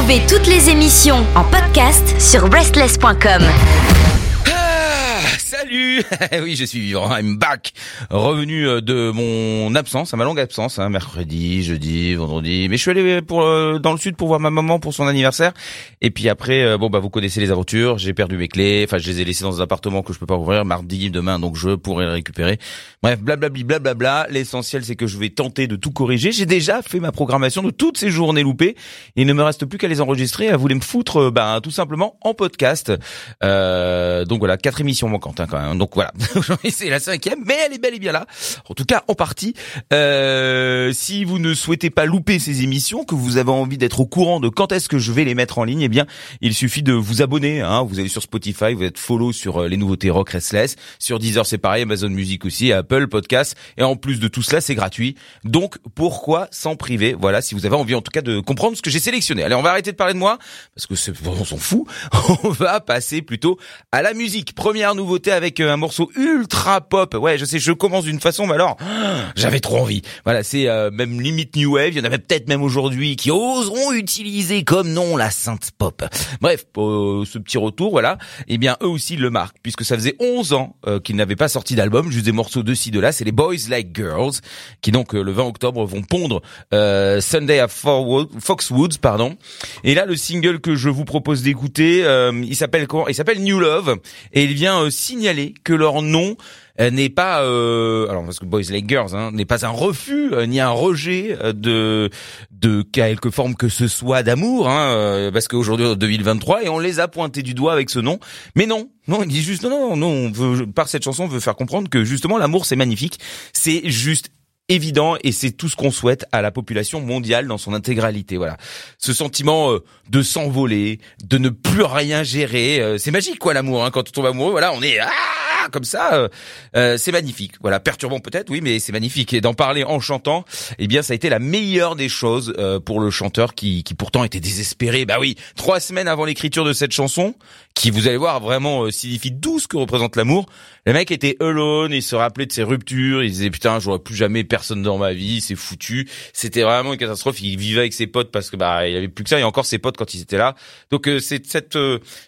Toutes les émissions en podcast sur breastless.com. Salut Oui, je suis vivant, I'm back Revenu euh, de mon absence, à ma longue absence, hein, mercredi, jeudi, vendredi. Mais je suis allé pour euh, dans le sud pour voir ma maman pour son anniversaire. Et puis après, euh, bon bah vous connaissez les aventures, j'ai perdu mes clés, enfin je les ai laissées dans un appartement que je peux pas ouvrir mardi, demain, donc je pourrai les récupérer. Bref, blablabli, blablabla. L'essentiel c'est que je vais tenter de tout corriger. J'ai déjà fait ma programmation de toutes ces journées loupées. Il ne me reste plus qu'à les enregistrer, à vous me foutre, bah, tout simplement en podcast. donc voilà, quatre émissions manquantes hein, quand même. Donc voilà, c'est la cinquième, mais elle est bel et bien là. En tout cas, en partie. Euh, si vous ne souhaitez pas louper ces émissions, que vous avez envie d'être au courant de quand est-ce que je vais les mettre en ligne, eh bien, il suffit de vous abonner. Hein. Vous allez sur Spotify, vous êtes follow sur euh, les nouveautés rock restless. Sur Deezer, c'est pareil, Amazon Music aussi, Apple Podcast. Et en plus de tout cela, c'est gratuit. Donc pourquoi s'en priver? Voilà, si vous avez envie en tout cas de comprendre ce que j'ai sélectionné. Allez, on va arrêter de parler de moi parce que c'est, on s'en fout. On va passer plutôt à la musique. Première nouveauté avec euh, un morceau ultra pop. Ouais, je sais, je commence d'une façon, mais alors, j'avais trop envie. Voilà, c'est euh, même limite new wave. Il y en avait peut-être même aujourd'hui qui oseront utiliser comme nom la synth pop. Bref, pour ce petit retour, voilà. Eh bien, eux aussi le marquent, puisque ça faisait 11 ans euh, qu'ils n'avaient pas sorti d'album, juste des morceaux de ci, de là. C'est les Boys Like Girls, qui donc le 20 octobre vont pondre Sunday at Foxwoods, pardon. Et là, le single que je vous propose d'écouter, il s'appelle comment? Il s'appelle New Love, et il vient signaler que leur nom euh, n'est pas euh, alors parce que Boys Like Girls hein, n'est pas un refus euh, ni un rejet de de quelque forme que ce soit d'amour hein, parce qu'aujourd'hui en 2023 et on les a pointés du doigt avec ce nom. Mais non non il dit juste non non non on veut par cette chanson on veut faire comprendre que justement l'amour c'est magnifique. C'est juste évident et c'est tout ce qu'on souhaite à la population mondiale dans son intégralité. Voilà, ce sentiment de s'envoler, de ne plus rien gérer, c'est magique quoi l'amour. Hein. Quand on tombe amoureux, voilà, on est ah comme ça, euh, euh, c'est magnifique. Voilà, perturbant peut-être, oui, mais c'est magnifique. Et d'en parler en chantant, eh bien, ça a été la meilleure des choses euh, pour le chanteur qui, qui pourtant était désespéré. Bah oui, trois semaines avant l'écriture de cette chanson, qui vous allez voir vraiment signifie douce que représente l'amour. Le mec était alone, il se rappelait de ses ruptures, il disait putain, j'aurais plus jamais personne dans ma vie, c'est foutu. C'était vraiment une catastrophe. Il vivait avec ses potes parce que bah il avait plus que ça, et encore ses potes quand ils étaient là. Donc c'est cette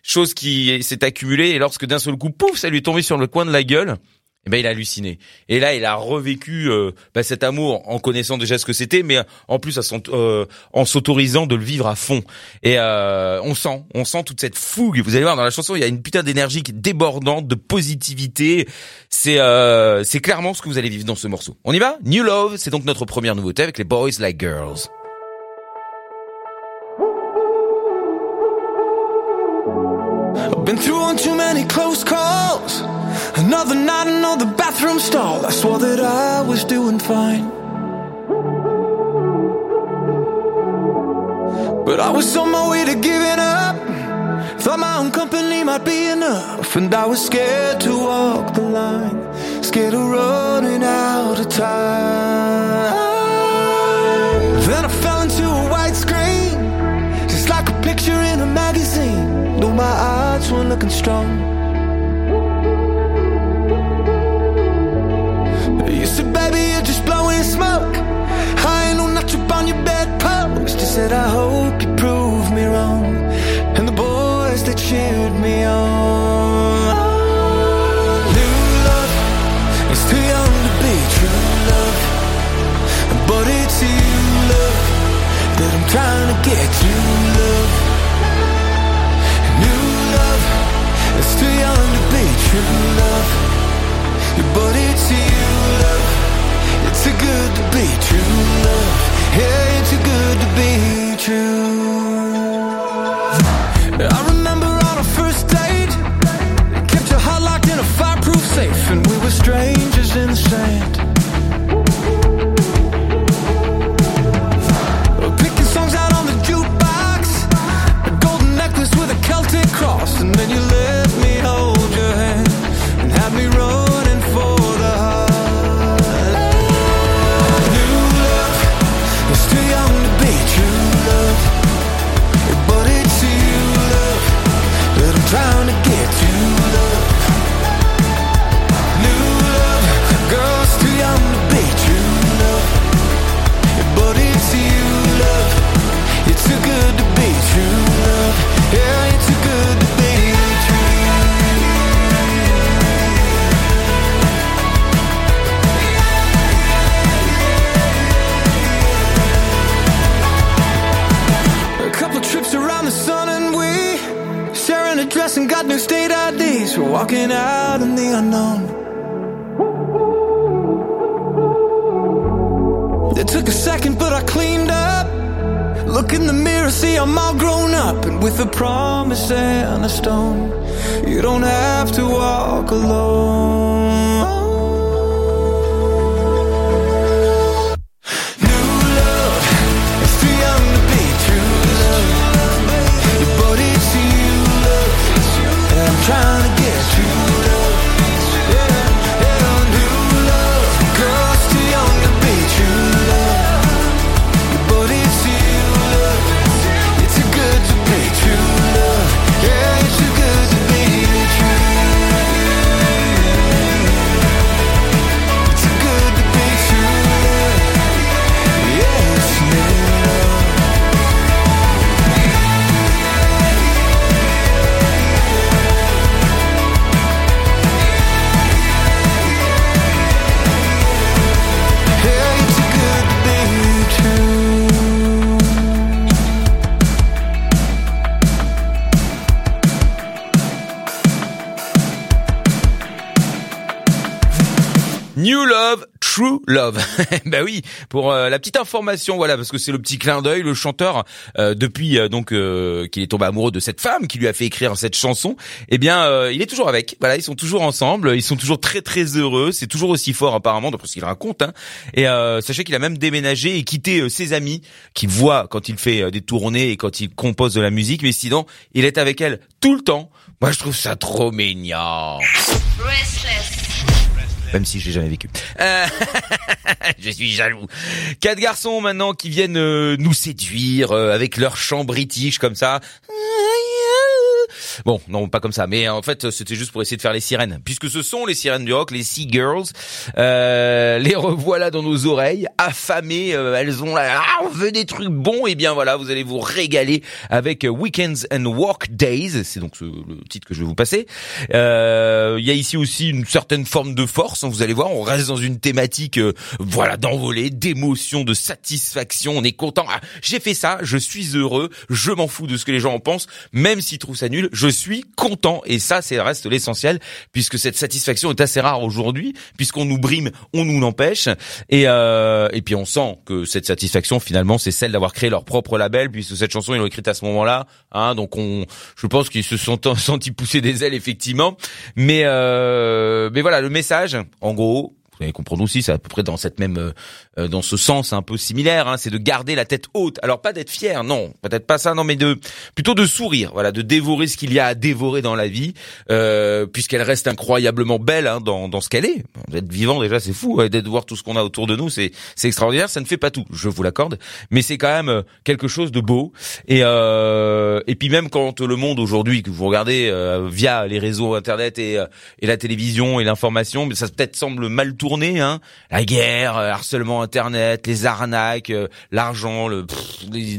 chose qui s'est accumulée et lorsque d'un seul coup, pouf, ça lui est tombé sur le coin de la gueule, eh ben il a halluciné. Et là, il a revécu euh, bah, cet amour en connaissant déjà ce que c'était, mais en plus euh, en s'autorisant de le vivre à fond. Et euh, on sent, on sent toute cette fougue. Vous allez voir dans la chanson, il y a une putain d'énergie débordante, de positivité. C'est c'est clairement ce que vous allez vivre dans ce morceau. On y va? New Love, c'est donc notre première nouveauté avec les Boys Like Girls. Another night, another bathroom stall. I swore that I was doing fine. But I was on my way to giving up. Thought my own company might be enough. And I was scared to walk the line. Scared of running out of time. Then I fell into a white screen. Just like a picture in a magazine. Though my eyes weren't looking strong. You said, baby, you're just blowing smoke. I ain't no notch up on your bedpost. You said, I hope you prove me wrong. And the boys, they cheered me on. New love is too young to be true love. But it's you, love, that I'm trying to get to, love. New love is too young to be true love. But it's you, good to be true, love. Yeah, it's too good to be true. I remember on our first date, kept your heart locked in a fireproof safe, and we were strangers in the sand. Walking out in the unknown. It took a second, but I cleaned up. Look in the mirror, see I'm all grown up, and with a promise and a stone, you don't have to walk alone. New Love, True Love. bah oui, pour euh, la petite information, voilà, parce que c'est le petit clin d'œil, le chanteur euh, depuis euh, donc euh, qu'il est tombé amoureux de cette femme qui lui a fait écrire cette chanson, eh bien euh, il est toujours avec. Voilà, ils sont toujours ensemble, ils sont toujours très très heureux, c'est toujours aussi fort apparemment d'après ce qu'il raconte. Hein. Et euh, sachez qu'il a même déménagé et quitté ses amis qu'il voit quand il fait des tournées et quand il compose de la musique, mais sinon il est avec elle tout le temps. Moi je trouve ça trop mignon. Même si je l'ai jamais vécu. Euh, je suis jaloux. Quatre garçons maintenant qui viennent euh, nous séduire euh, avec leur chant british comme ça. Bon, non, pas comme ça, mais en fait, c'était juste pour essayer de faire les sirènes, puisque ce sont les sirènes du rock, les Sea Girls. Euh, les revoilà dans nos oreilles, affamées. euh, elles ont là, ah, on veut des trucs bons. Et bien voilà, vous allez vous régaler avec Weekends and Work Days. C'est donc ce- le titre que je vais vous passer. Euh, Il y a ici aussi une certaine forme de force. hein, Vous allez voir, on reste dans une thématique, euh, voilà, d'envolée, d'émotion, de satisfaction. On est content. Ah, J'ai fait ça, je suis heureux. Je m'en fous de ce que les gens en pensent, même s'ils trouvent ça nul. Je suis content. Et ça, c'est reste l'essentiel, puisque cette satisfaction est assez rare aujourd'hui, puisqu'on nous brime, on nous l'empêche. Et euh, et puis on sent que cette satisfaction, finalement, c'est celle d'avoir créé leur propre label, puisque cette chanson ils l'ont écrite à ce moment-là. Hein, donc on, je pense qu'ils se sont sentis pousser des ailes effectivement. Mais euh, mais voilà, le message, en gros. Vous allez comprendre aussi, c'est à peu près dans cette même, euh, dans ce sens un peu similaire. Hein, c'est de garder la tête haute. Alors pas d'être fier, non, peut-être pas ça, non, mais de plutôt de sourire, voilà, de dévorer ce qu'il y a à dévorer dans la vie, euh, puisqu'elle reste incroyablement belle hein, dans, dans ce qu'elle est. D'être vivant déjà, c'est fou. ouais, D'être voir tout ce qu'on a autour de nous, c'est c'est extraordinaire. Ça ne fait pas tout, je vous l'accorde, mais c'est quand même euh, quelque chose de beau. Et euh, et puis même quand le monde aujourd'hui que vous regardez euh, via les réseaux internet et euh, et la télévision et l'information, ça peut-être semble mal tourné, hein. La guerre, euh, internet, les arnaques, euh, l'argent, le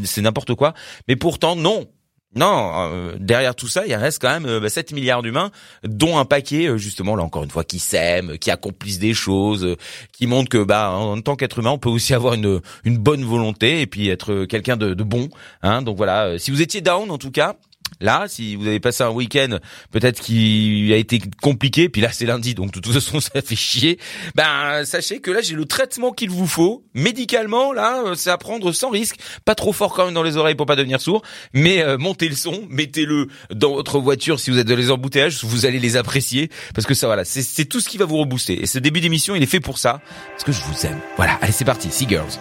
c'est n'importe quoi. Mais pourtant non. Non, euh, derrière tout ça, il reste quand même euh, bah, 7 milliards d'humains, dont un paquet, euh, justement, là encore une fois, qui s'aiment, qui accomplissent des choses, euh, qui montrent que, bah, en, tant qu'être humain, on peut aussi avoir une une bonne volonté et puis être euh, quelqu'un de, de bon. Hein, donc voilà, euh, si vous étiez down, en tout cas, Là, si vous avez passé un week-end peut-être qui a été compliqué, puis là c'est lundi, donc de toute façon ça fait chier. Ben sachez que là j'ai le traitement qu'il vous faut médicalement. Là, euh, c'est à prendre sans risque, pas trop fort quand même dans les oreilles pour pas devenir sourd, mais euh, montez le son, mettez-le dans votre voiture si vous êtes dans les embouteillages, vous allez les apprécier parce que ça voilà, c'est tout ce qui va vous rebooster. Et ce début d'émission, il est fait pour ça, parce que je vous aime. Voilà, allez c'est parti, Sea Girls.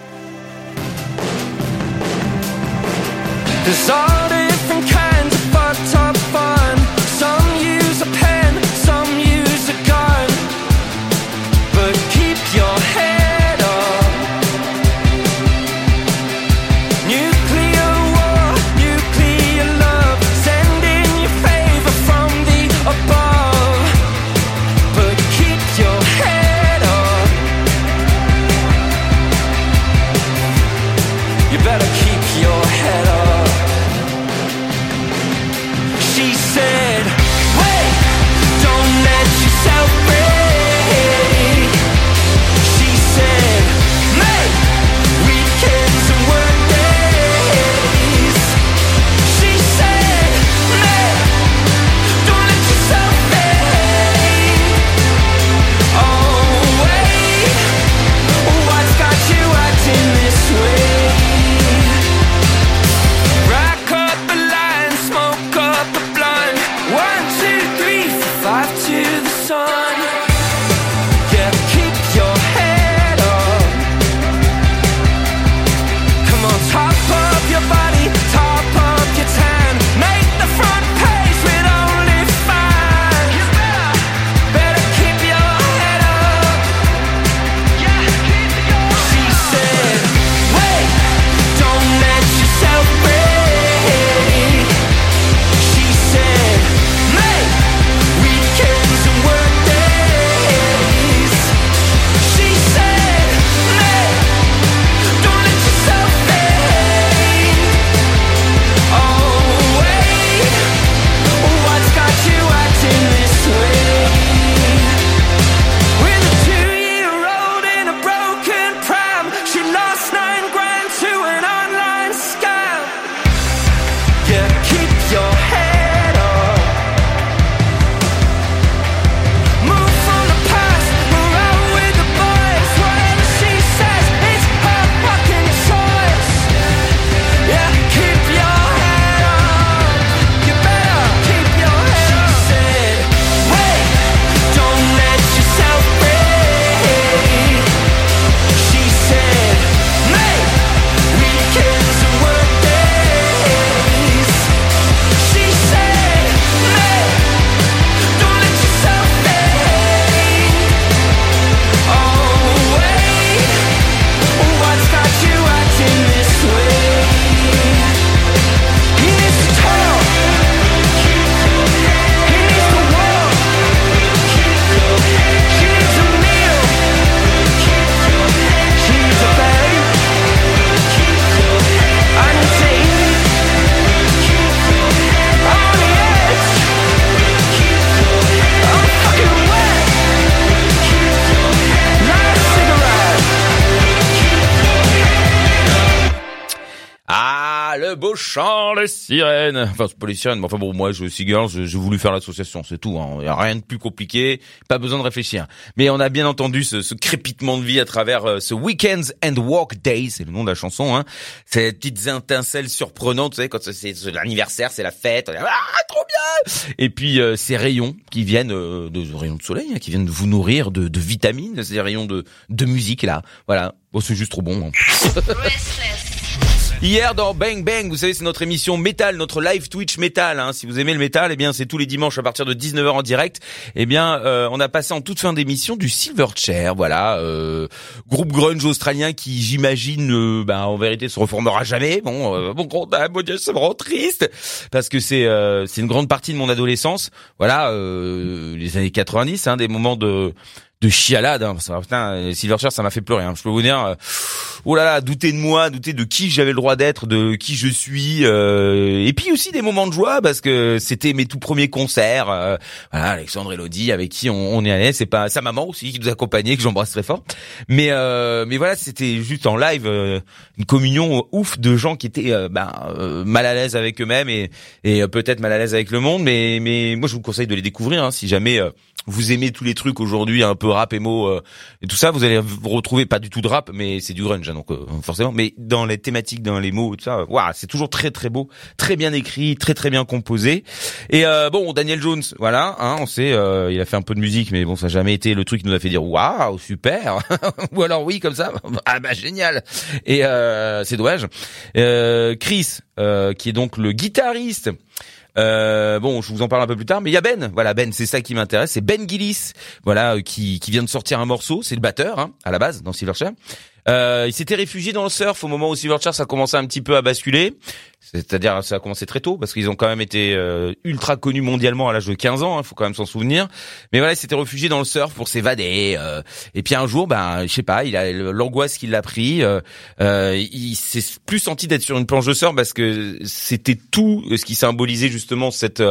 Enfin, c'est pas les mais enfin bon, moi, je suis girls, j'ai voulu faire l'association, c'est tout. Hein. y a rien de plus compliqué, pas besoin de réfléchir. Mais on a bien entendu ce, crépitement de vie à travers euh, ce Weekends and Walk Days, c'est le nom de la chanson. Hein. Ces petites étincelles surprenantes, vous savez, quand c'est l'anniversaire, c'est la fête, ah, trop bien Et puis euh, ces rayons qui viennent euh, de, rayons de soleil, hein, qui viennent de vous nourrir de, vitamines, ces rayons de, musique là. Voilà, c'est juste trop bon. Hein. Hier dans Bang Bang, vous savez, c'est notre émission métal, notre live Twitch métal. Hein. Si vous aimez le métal, eh bien c'est tous les dimanches à partir de 19h en direct. Eh bien, euh, on a passé en toute fin d'émission du Silverchair, voilà, euh, groupe grunge australien qui, j'imagine, euh, ben, en vérité, se reformera jamais. Bon, euh, bon, mon Dieu, ça me rend triste parce que c'est euh, c'est une grande partie de mon adolescence. Voilà, les années 90, hein, des moments de de chialade. Hein. Ça, putain, Silverchair, ça m'a fait pleurer. Hein. Je peux vous dire, euh, oh là là, douter de moi, douter de qui j'avais le droit d'être, de qui je suis, euh, et puis aussi des moments de joie parce que c'était mes tout premiers concerts. Euh, voilà, Alexandre Elodie avec qui on, on est allé. C'est pas sa maman aussi qui nous accompagnait, que j'embrasse très fort. Mais euh, mais voilà, c'était juste en live une communion ouf de gens qui étaient ben, mal à l'aise avec eux-mêmes et et peut-être mal à l'aise avec le monde. Mais mais moi je vous conseille de les découvrir hein, si jamais vous aimez tous les trucs aujourd'hui un peu rap émo euh, et tout ça vous allez vous retrouver pas du tout de rap mais c'est du grunge hein, donc euh, forcément. Mais dans les thématiques dans les mots tout ça waouh c'est toujours très très beau très bien écrit très très bien composé. Et euh, bon Daniel Jones voilà hein, on sait il a fait un peu de musique mais bon ça n'a jamais été le truc qui nous a fait dire waouh super. Ou alors oui comme ça ah bah génial. Et c'est dommage. Chris qui est donc le guitariste euh, bon, je vous en parle un peu plus tard, mais il y a Ben. Voilà, Ben, c'est ça qui m'intéresse. C'est Ben Gillis, voilà, euh, qui, qui vient de sortir un morceau. C'est le batteur, hein, à la base, dans Silverchair. Euh, il s'était réfugié dans le surf au moment où Silverchair ça commençait un petit peu à basculer. C'est-à-dire ça a commencé très tôt parce qu'ils ont quand même été euh, ultra connus mondialement à l'âge de 15 ans, il hein, faut quand même s'en souvenir. Mais voilà, il s'était réfugié dans le surf pour s'évader. Euh, et puis un jour, ben je sais pas, il a l'angoisse qui l'a pris. Euh, il s'est plus senti d'être sur une planche de surf parce que c'était tout ce qui symbolisait justement cette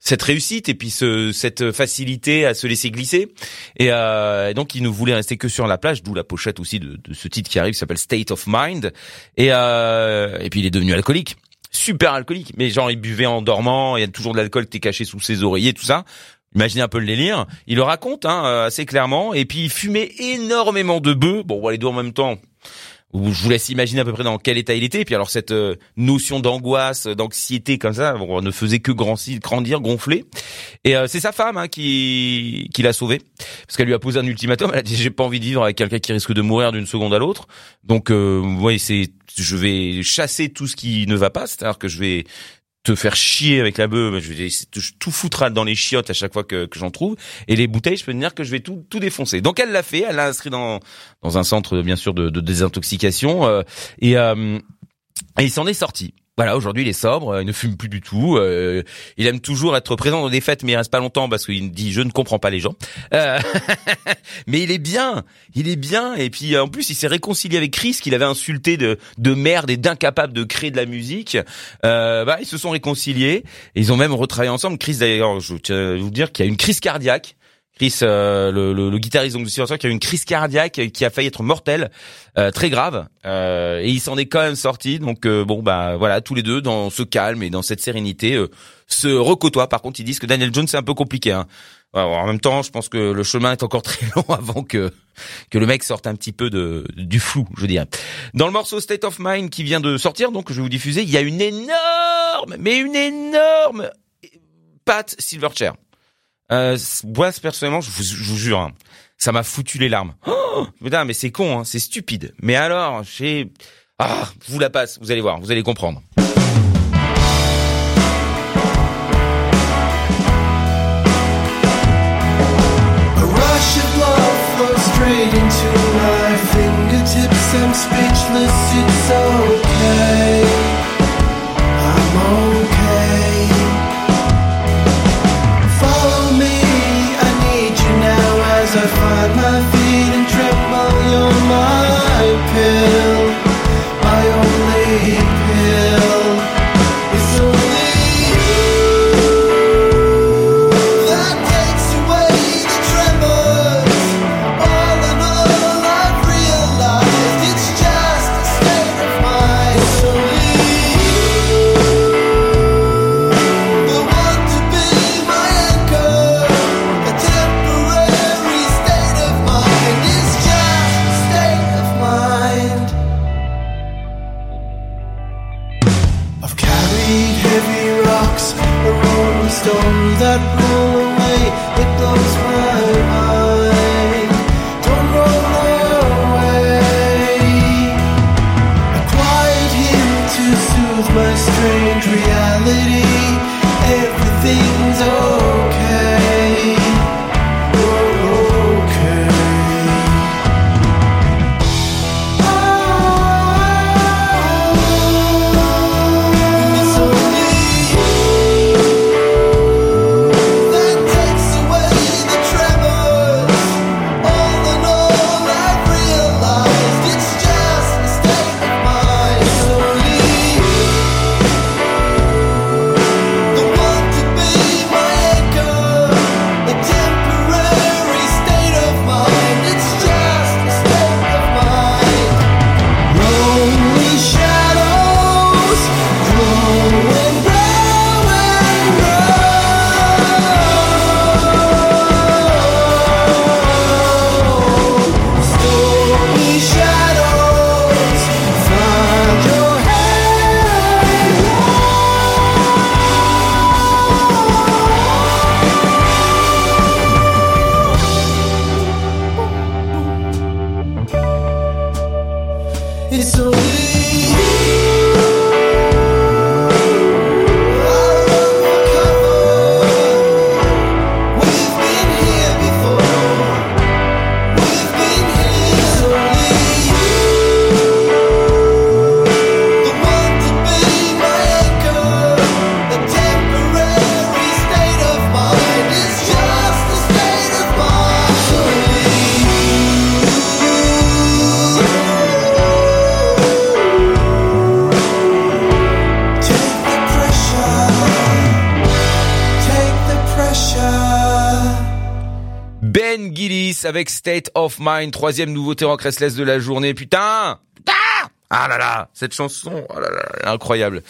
cette réussite et puis ce, cette facilité à se laisser glisser. Et, euh, donc, il ne voulait rester que sur la plage, d'où la pochette aussi de, de, ce titre qui arrive, qui s'appelle State of Mind. Et, euh, et puis, il est devenu alcoolique. Super alcoolique. Mais genre, il buvait en dormant, il y a toujours de l'alcool qui était caché sous ses oreillers, tout ça. Imaginez un peu le délire. Il le raconte hein, assez clairement. Et puis, il fumait énormément de bœufs. Bon, les deux en même temps je vous laisse imaginer à peu près dans quel état il était. Et puis alors cette euh, notion d'angoisse, d'anxiété comme ça, ne faisait que grandir, gonfler. Et euh, c'est sa femme hein, qui qui l'a sauvé parce qu'elle lui a posé un ultimatum. Elle a dit j'ai pas envie de vivre avec quelqu'un qui risque de mourir d'une seconde à l'autre. Donc euh, ouais, c'est je vais chasser tout ce qui ne va pas, c'est-à-dire que je vais te faire chier avec la bœuf, je vais tout foutre dans les chiottes à chaque fois que, que j'en trouve. Et les bouteilles, je peux te dire que je vais tout, tout défoncer. Donc elle l'a fait, elle l'a inscrit dans, dans un centre bien sûr de, de désintoxication euh, et, euh, et il s'en est sorti. Voilà, aujourd'hui il est sobre, euh, il ne fume plus du tout. Euh, il aime toujours être présent dans des fêtes, mais il reste pas longtemps parce qu'il dit je ne comprends pas les gens. Euh, mais il est bien, il est bien. Et puis en plus il s'est réconcilié avec Chris qu'il avait insulté de, de merde et d'incapable de créer de la musique. bah ils se sont réconciliés et ils ont même retravaillé ensemble. Chris d'ailleurs, je tiens à vous dire qu'il y a une crise cardiaque Chris, euh, le, le, le, guitariste donc, de qui a eu une crise cardiaque qui a failli être mortelle, euh, très grave, euh, et il s'en est quand même sorti. Donc bon bah voilà, tous les deux dans ce calme et dans cette sérénité se recôtoient. Par contre, ils disent que Daniel Jones c'est un peu compliqué. Hein. en même temps, je pense que le chemin est encore très long avant que que le mec sorte un petit peu de du flou, je veux dire. Dans le morceau State of Mind qui vient de sortir, donc je vais vous diffuser, il y a une énorme, mais une énorme patte Silverchair. Euh, moi personnellement, je vous, vous jure, hein, ça m'a foutu les larmes. Oh putain, mais c'est con, hein, c'est stupide. Mais alors, j'ai ah, vous la passe, vous allez voir, vous allez comprendre. straight into my fingertips. I'm speechless, it's okay. Avec State of Mind, troisième nouveauté rock restless de la journée. Putain Putain Ah là là, cette chanson, oh là là, incroyable.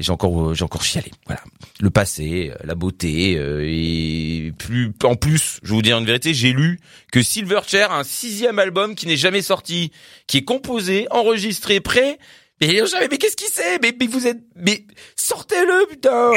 J'ai encore, euh, j'ai encore chialé. Voilà, le passé, euh, la beauté, euh, et plus, en plus, je vais vous dire une vérité, j'ai lu que Silverchair a un sixième album qui n'est jamais sorti, qui est composé, enregistré, prêt. Mais jamais, mais qu'est-ce qui c'est? Mais, mais vous êtes, mais sortez-le, putain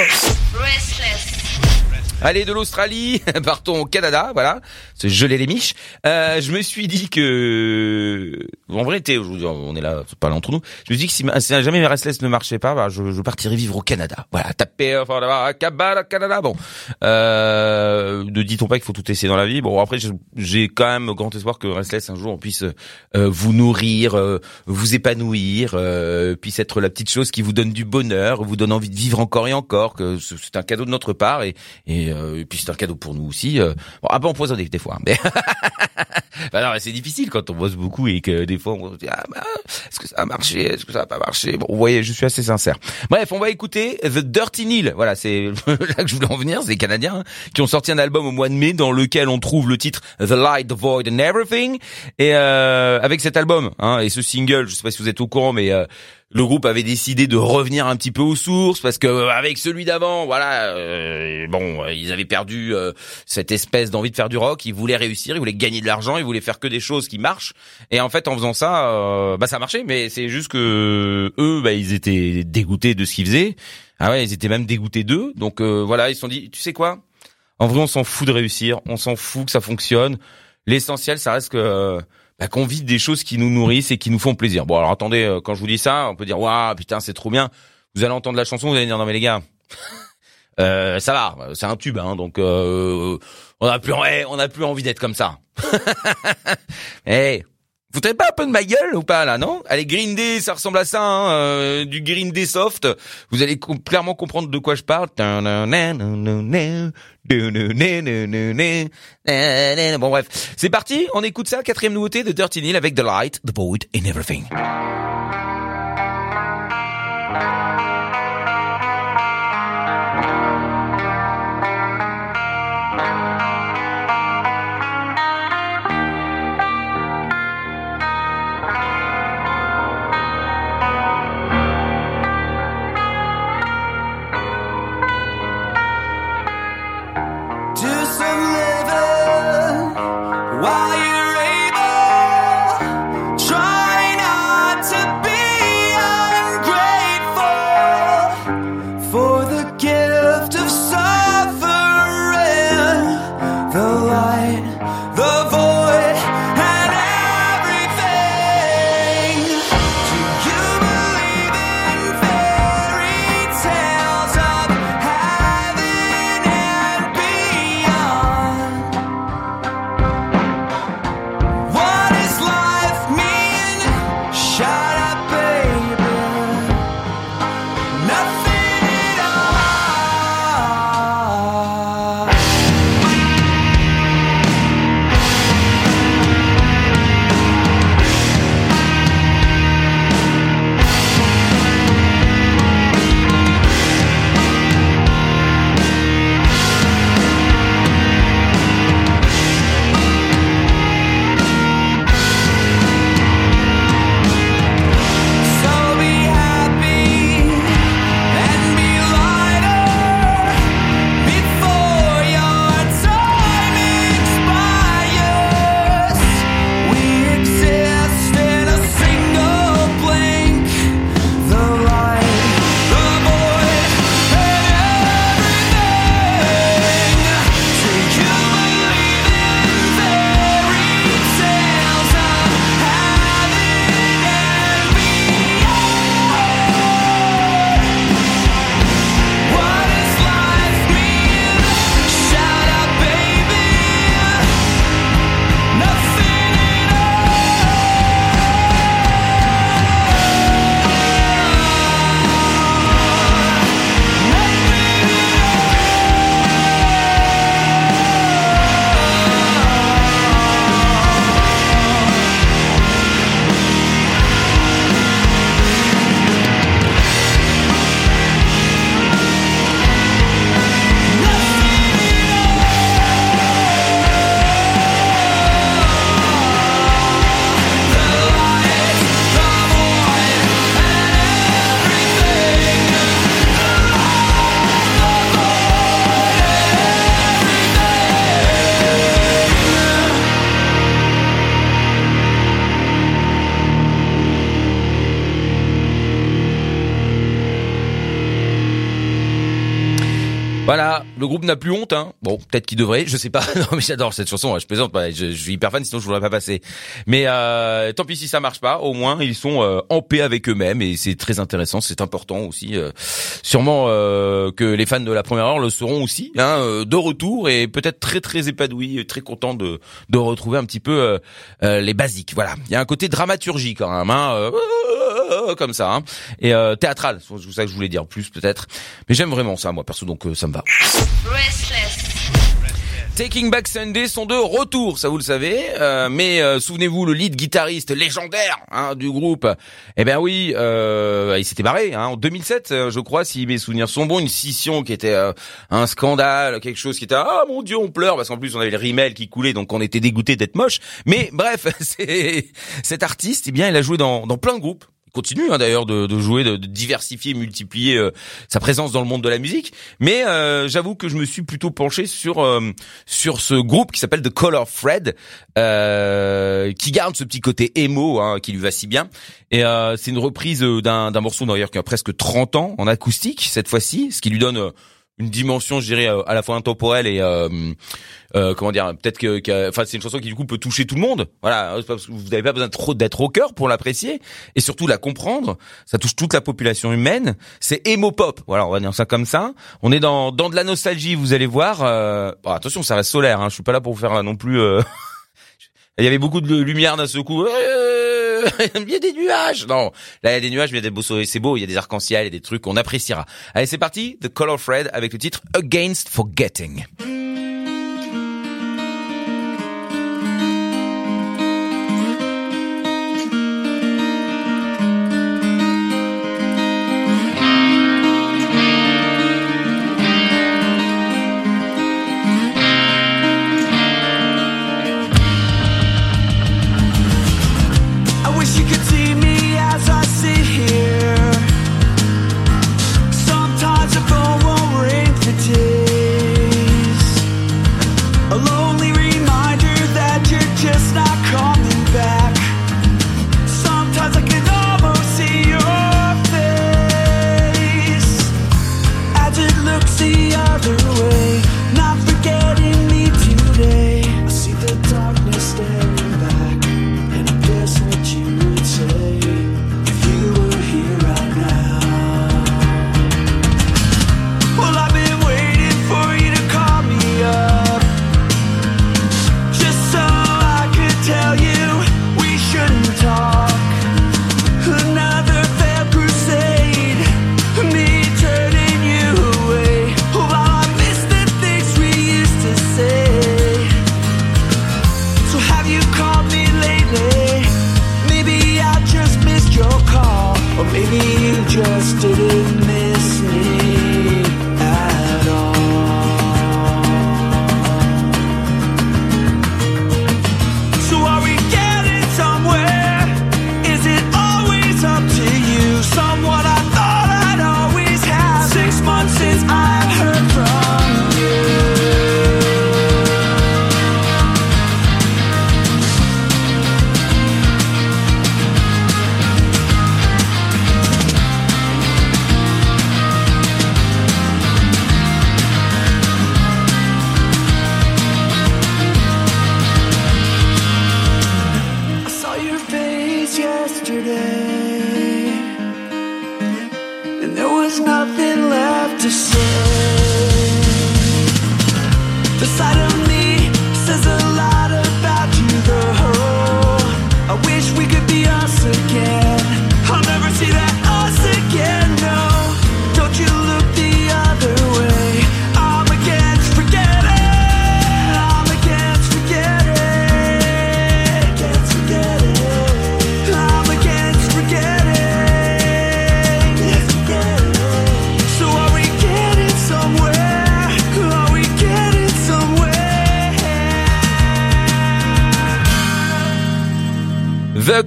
Allez de l'Australie, partons au Canada, voilà. Se geler les miches. Euh, je me suis dit que, en vrai, t'es- aujourd'hui, on est là, c'est pas là entre nous. Je me suis dit que si, ma- si jamais mes restless ne marchaient pas, bah, je, je partirais vivre au Canada. Voilà, taper, enfin là-bas, Cabana, Canada. Bon, euh, ne dit-on pas qu'il faut tout essayer dans la vie. Bon, après, je- j'ai quand même grand espoir que restless un jour on puisse euh, vous nourrir, euh, vous épanouir, euh, puisse être la petite chose qui vous donne du bonheur, vous donne envie de vivre encore et encore. Que c'est un cadeau de notre part et et, et puis c'est un cadeau pour nous aussi. euh. Bon, un peu empoisonné des fois, hein, mais mais c'est difficile quand on bosse beaucoup et que des fois on se dit ah bah, est-ce que ça a marché, est-ce que ça a pas marché? Bon, vous voyez, je suis assez sincère. Bref, on va écouter The Dirty Nil. Voilà, c'est là que je voulais en venir. C'est les Canadiens hein, qui ont sorti un album au mois de mai dans lequel on trouve le titre The Light, The Void and Everything. Et euh, avec cet album hein, et ce single, je sais pas si vous êtes au courant, mais euh, le groupe avait décidé de revenir un petit peu aux sources parce que euh, avec celui d'avant, voilà, euh, bon, euh, ils avaient perdu euh, cette espèce d'envie de faire du rock. Ils voulaient réussir, ils voulaient gagner de l'argent, ils voulaient faire que des choses qui marchent. Et en fait, en faisant ça, euh, bah ça marchait. Mais c'est juste que eux, bah ils étaient dégoûtés de ce qu'ils faisaient. Ah ouais, ils étaient même dégoûtés d'eux. Donc voilà, ils se sont dit, tu sais quoi? En vrai, on s'en fout de réussir, on s'en fout que ça fonctionne. L'essentiel, ça reste que bah, qu'on vit des choses qui nous nourrissent et qui nous font plaisir. Bon, alors attendez, euh, quand je vous dis ça, on peut dire waouh, putain, c'est trop bien. Vous allez entendre la chanson, vous allez dire non mais les gars, euh, ça va, c'est un tube, hein, donc euh, on a plus, on a plus envie d'être comme ça. Eh, vous foutez pas un peu de ma gueule ou pas là, non? Allez, Green Day, ça ressemble à ça, hein, euh, du Green Day soft. Vous allez clairement comprendre de quoi je parle. Bon bref, c'est parti. On écoute ça, quatrième nouveauté de Dirty Neil avec The Light, The Void and Everything. Plus honte, hein. Bon, peut-être qu'il devrait, je sais pas. Non, mais j'adore cette chanson. Je plaisante, je, je, suis hyper fan, sinon je voudrais pas passer. Mais euh, tant pis si ça marche pas. Au moins, ils sont euh, en paix avec eux-mêmes et c'est très intéressant. C'est important aussi. Euh, sûrement euh, que les fans de la première heure le seront aussi, hein, euh, de retour et peut-être très très épanouis, très contents de de retrouver un petit peu les basiques. Voilà, il y a un côté dramaturgie quand même, hein, comme ça, hein, et théâtral. C'est ça que je voulais dire plus peut-être. Mais j'aime vraiment ça, moi perso, donc ça me va. Taking Back Sunday sont de retour, ça vous le savez. Euh, mais euh, souvenez-vous, le lead guitariste légendaire hein, du groupe, eh ben oui, euh, il s'était barré hein, en 2007, je crois, si mes souvenirs sont bons, une scission qui était un scandale, quelque chose qui était ah mon dieu on pleure parce qu'en plus on avait le rimel qui coulait, donc on était dégoûté d'être moche. Mais bref, cet artiste, eh bien il a joué dans, dans plein de groupes continue hein, d'ailleurs de, de, jouer, de, de diversifier, multiplier euh, sa présence dans le monde de la musique. Mais euh, j'avoue que je me suis plutôt penché sur euh, sur ce groupe qui s'appelle The Color Fred, qui garde ce petit côté emo hein, qui lui va si bien. Et c'est une reprise d'un morceau d'ailleurs qui a presque 30 ans en acoustique cette fois-ci, ce qui lui donne une dimension, je dirais, à la fois intemporelle et euh, comment dire, peut-être que, enfin, c'est une chanson qui du coup peut toucher tout le monde. Voilà, vous n'avez pas besoin trop d'être au cœur pour l'apprécier et surtout la comprendre. Ça touche toute la population humaine. C'est emo pop. Voilà, on va dire ça comme ça. On est dans dans de la nostalgie. Vous allez voir. Euh... Bon, attention, ça reste solaire. Hein. Je suis pas là pour vous faire non plus. Euh... Il y avait beaucoup de lumière d'un seul coup. il y a des nuages. Non, là il y a des nuages, mais il y a des beaux soleils, c'est beau, il y a des arcs-en-ciel, il y a des trucs qu'on appréciera. Allez, c'est parti, The Color Fred avec le titre Against Forgetting.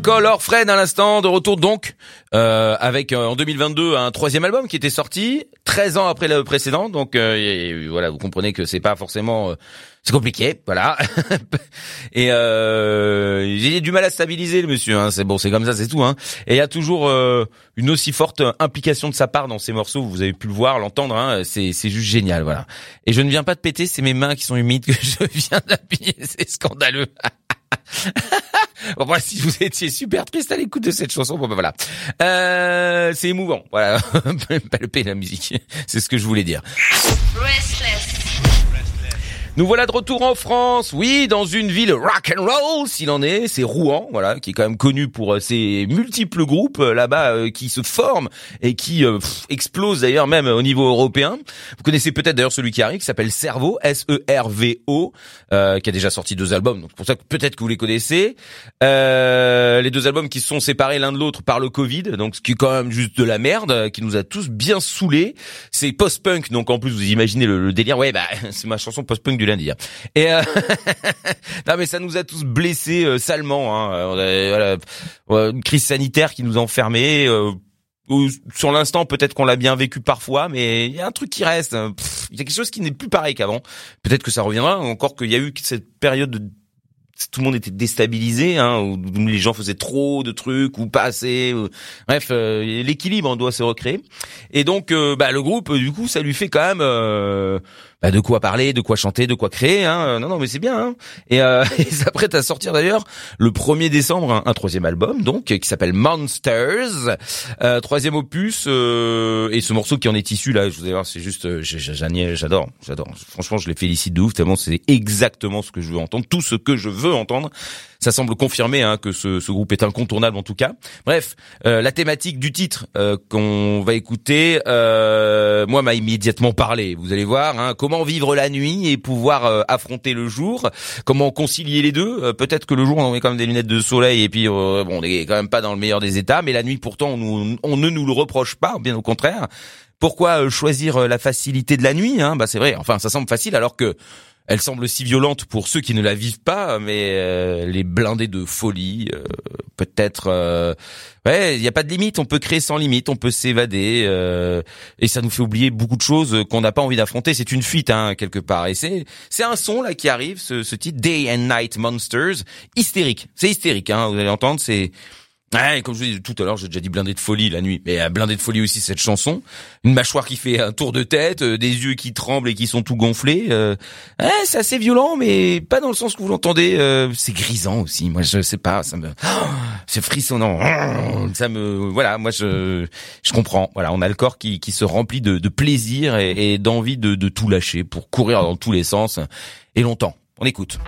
Color Fred à l'instant, de retour donc euh, avec euh, en 2022 un troisième album qui était sorti 13 ans après le précédent. Donc euh, voilà, vous comprenez que c'est pas forcément c'est compliqué, voilà. et j'ai du mal à stabiliser le monsieur. Hein. C'est bon, c'est comme ça, c'est tout. Hein. Et il y a toujours une aussi forte implication de sa part dans ces morceaux. Vous avez pu le voir, l'entendre. Hein. C'est c'est juste génial, voilà. Et je ne viens pas de péter, c'est mes mains qui sont humides que je viens d'appuyer. C'est scandaleux. bon, voilà, si vous étiez super triste à l'écoute de cette chanson, bon ben voilà. Euh, c'est émouvant, voilà. pas le P la musique, c'est ce que je voulais dire. Nous voilà de retour en France, oui, dans une ville rock and roll s'il en est, c'est Rouen, voilà, qui est quand même connu pour euh, ses multiples groupes euh, là-bas euh, qui se forment et qui explosent d'ailleurs même au niveau européen. Vous connaissez peut-être d'ailleurs celui qui arrive, qui s'appelle Servo, S-E-R-V-O, qui a déjà sorti deux albums, donc pour ça que peut-être que vous les connaissez. les deux albums qui sont séparés l'un de l'autre par le Covid, donc ce qui est quand même juste de la merde, qui nous a tous bien saoulés. C'est post-punk, donc en plus vous imaginez le, délire, ouais, bah c'est ma chanson post-punk du lundi. Hein. Et euh... non mais ça nous a tous blessés euh, salement. Hein. Euh, voilà, une crise sanitaire qui nous a enfermés. Euh, sur l'instant, peut-être qu'on l'a bien vécu parfois, mais il y a un truc qui reste. Il y a quelque chose qui n'est plus pareil qu'avant. Peut-être que ça reviendra. Encore qu'il y a eu cette période de tout le monde était déstabilisé, hein, où les gens faisaient trop de trucs ou pas assez. Bref, l'équilibre doit se recréer. Et donc, bah, le groupe, du coup, ça lui fait quand même bah, de quoi parler, de quoi chanter, de quoi créer. Hein. Non, non, mais c'est bien. Hein. Et, euh, ils s'apprêtent à sortir d'ailleurs le 1er décembre un, troisième album, donc qui s'appelle Monsters, euh, troisième opus. Euh, et ce morceau qui en est issu là, je vous allez voir, c'est juste, euh, j'adore, j'adore. Franchement, je les félicite de ouf. Tellement c'est exactement ce que je veux entendre, tout ce que je veux entendre ça semble confirmer hein, que ce, ce, groupe est incontournable en tout cas. Bref, euh, la thématique du titre euh, qu'on va écouter, euh, moi m'a immédiatement parlé. Vous allez voir hein, comment vivre la nuit et pouvoir affronter le jour, comment concilier les deux. Peut-être que le jour on met quand même des lunettes de soleil et puis bon on est quand même pas dans le meilleur des états, mais la nuit pourtant on, on ne nous le reproche pas, bien au contraire. Pourquoi choisir la facilité de la nuit hein? Bah c'est vrai. Enfin, ça semble facile alors que elle semble si violente pour ceux qui ne la vivent pas, mais euh, les blindés de folie, euh, peut-être. Euh, ouais, il n'y a pas de limite. On peut créer sans limite, on peut s'évader, et ça nous fait oublier beaucoup de choses qu'on n'a pas envie d'affronter. C'est une fuite, hein, quelque part. Et c'est c'est un son là qui arrive, ce, ce titre Day and Night Monsters, hystérique. C'est hystérique, hein. Vous allez entendre, c'est Ouais, comme je vous disais tout à l'heure, j'ai déjà dit blindé de folie la nuit, mais blindé de folie aussi cette chanson. Une mâchoire qui fait un tour de tête, euh, des yeux qui tremblent et qui sont tout gonflés. Euh, ouais, c'est assez violent, mais pas dans le sens que vous l'entendez. Euh, c'est grisant aussi. Moi, je sais pas, ça me, c'est frissonnant. Ça me, voilà, moi je, je comprends. Voilà, on a le corps qui, qui se remplit de, de plaisir et, et d'envie de, de tout lâcher pour courir dans tous les sens et longtemps. On écoute.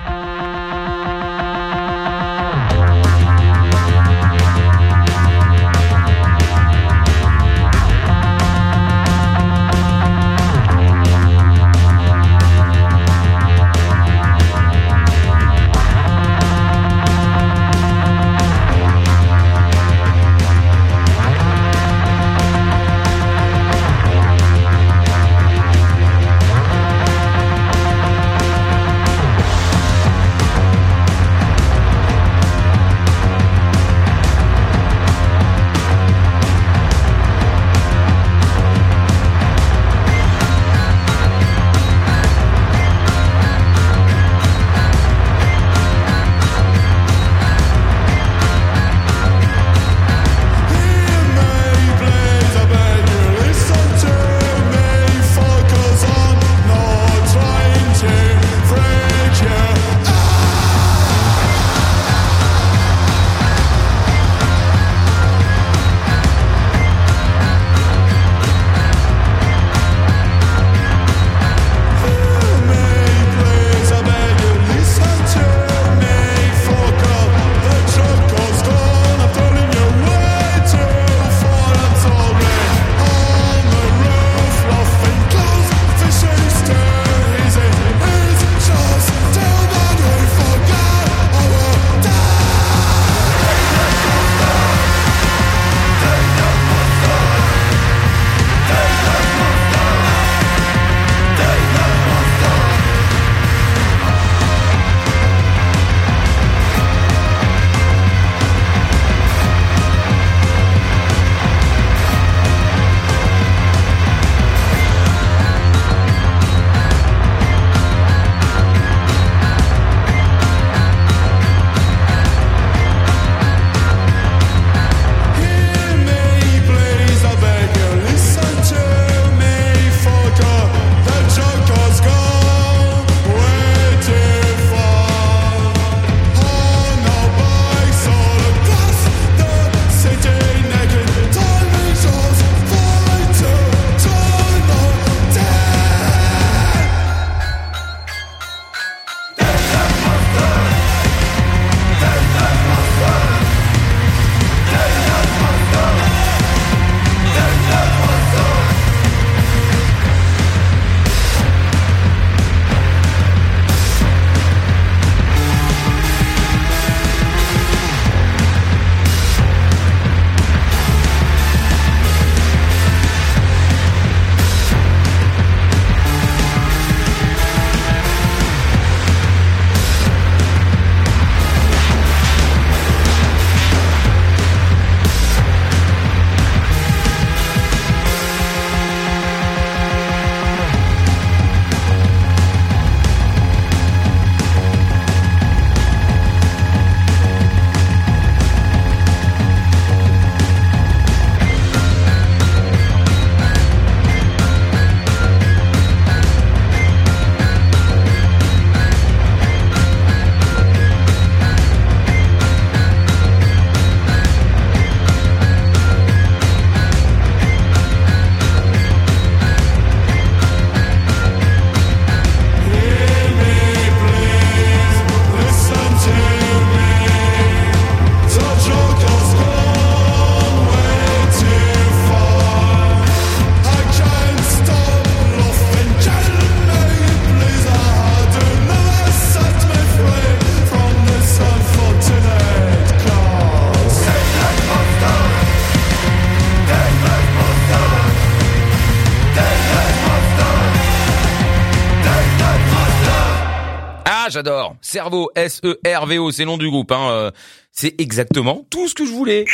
J'adore. Cerveau, S-E-R-V-O, c'est le nom du groupe. Hein. euh, C'est exactement tout ce que je voulais.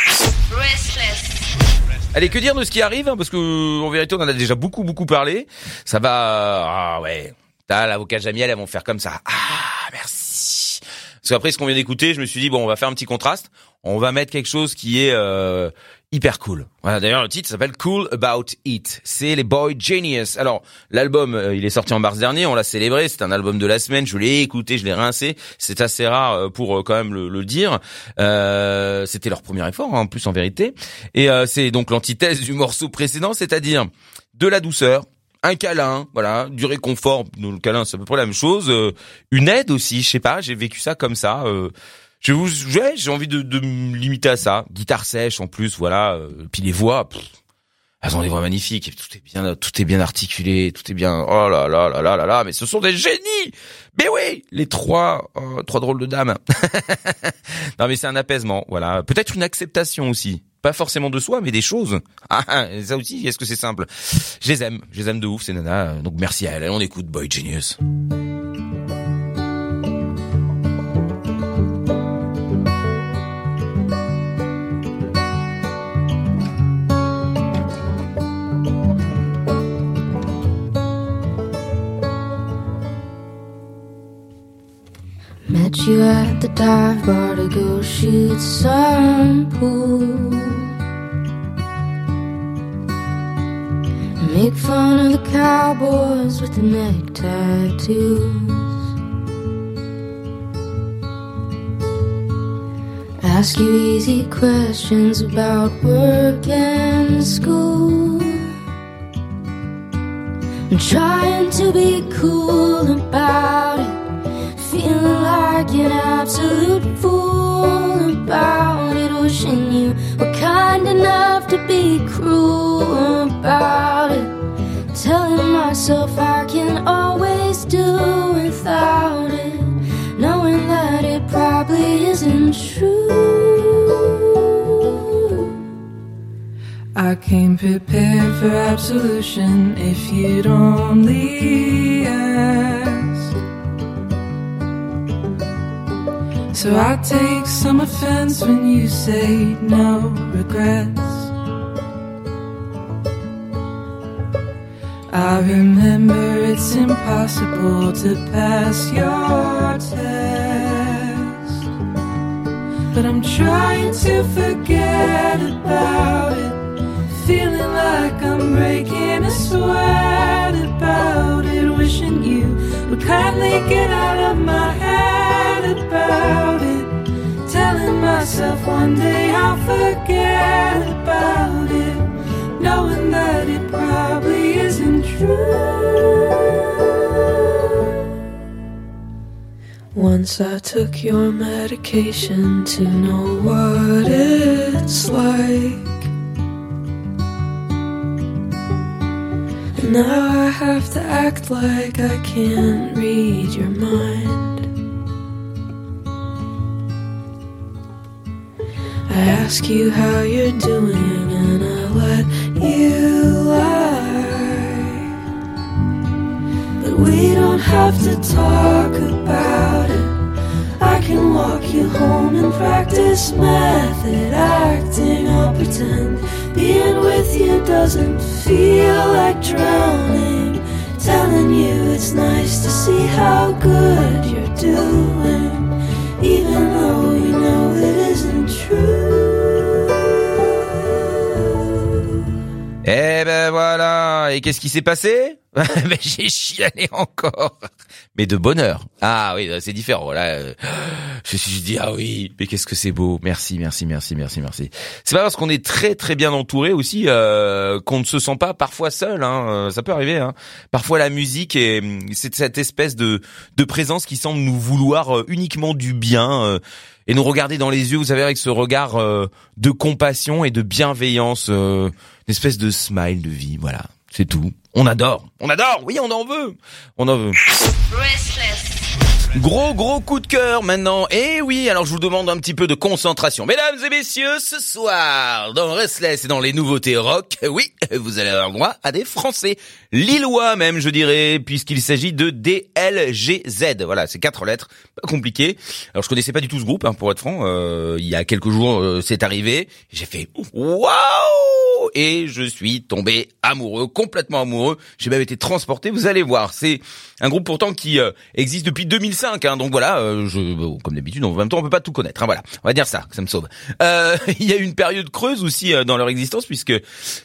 Allez, que dire de ce qui arrive hein, Parce que en vérité, on en a déjà beaucoup, beaucoup parlé. Ça va... Ah ouais. T'as l'avocat Jamiel, elles vont faire comme ça. Ah, merci. Parce qu'après ce qu'on vient d'écouter, je me suis dit, bon, on va faire un petit contraste. On va mettre quelque chose qui est euh, hyper cool. Voilà, d'ailleurs, le titre s'appelle Cool About It. C'est les Boy Genius. Alors, l'album, euh, il est sorti en mars dernier, on l'a célébré, c'est un album de la semaine, je l'ai écouté, je l'ai rincé. C'est assez rare euh, pour euh, quand même le, le dire. C'était leur premier effort, hein, en plus en vérité. Et c'est donc l'antithèse du morceau précédent, c'est-à-dire de la douceur, un câlin, voilà, du réconfort. Le câlin, c'est à peu près la même chose. Une aide aussi, je sais pas, j'ai vécu ça comme ça. Euh, je vous, j'ai envie de, de me limiter à ça. Guitare sèche en plus, voilà. euh, puis les voix, pff, elles ont des voix magnifiques. Tout est bien, tout est bien articulé, tout est bien. Oh là là là là là là. Mais ce sont des génies. Mais oui, les trois, oh, trois drôles de dames. non mais c'est un apaisement, voilà. Peut-être une acceptation aussi. Pas forcément de soi, mais des choses. Ah, ah, ça aussi, est-ce que c'est simple? Je les aime, je les aime de ouf ces nanas. Donc merci à elles. On écoute Boy Genius. You at the dive bar to go shoot some pool. Make fun of the cowboys with the neck tattoos. Ask you easy questions about work and school. I'm trying to be cool about it. Like an absolute fool about it. Wishing you were kind enough to be cruel about it. Telling myself I can always do without it. Knowing that it probably isn't true. I came prepared for absolution if you'd only ask. So I take some offense when you say no regrets. I remember it's impossible to pass your test. But I'm trying to forget about it. Feeling like I'm breaking a sweat about it. Wishing you would kindly get out of my head about it. Telling myself one day I'll forget about it. Knowing that it probably isn't true. Once I took your medication to know what it's like. Now I have to act like I can't read your mind. I ask you how you're doing and I let you lie. But we don't have to talk about it. I can walk you home and practice method acting. I'll pretend being with you doesn't feel like drowning. Telling you it's nice to see how good you're doing, Et qu'est-ce qui s'est passé Ben j'ai chialé encore, mais de bonheur. Ah oui, c'est différent. Là, euh, je me suis dit ah oui, mais qu'est-ce que c'est beau. Merci, merci, merci, merci, merci. C'est pas parce qu'on est très très bien entouré aussi euh, qu'on ne se sent pas parfois seul. Hein. Euh, Ça peut arriver. Hein. Parfois la musique et c'est cette espèce de de présence qui semble nous vouloir euh, uniquement du bien. euh, et nous regarder dans les yeux, vous savez, avec ce regard euh, de compassion et de bienveillance, euh, une espèce de smile de vie, voilà, c'est tout. On adore, on adore, oui, on en veut, on en veut. Restless. Gros gros coup de cœur maintenant. Et oui, alors je vous demande un petit peu de concentration. Mesdames et messieurs, ce soir, dans Restless et dans les nouveautés rock, oui, vous allez avoir droit à des Français. Lillois même, je dirais, puisqu'il s'agit de DLGZ. Voilà, c'est quatre lettres, pas compliqué. Alors je connaissais pas du tout ce groupe, hein, pour être franc. Euh, il y a quelques jours, euh, c'est arrivé. J'ai fait waouh et je suis tombé amoureux, complètement amoureux. J'ai même été transporté. Vous allez voir, c'est un groupe pourtant qui euh, existe depuis 2005. Hein, donc voilà, euh, je, bon, comme d'habitude, en même temps, on peut pas tout connaître. Hein, voilà, on va dire ça, ça me sauve. Euh, il y a eu une période creuse aussi euh, dans leur existence puisque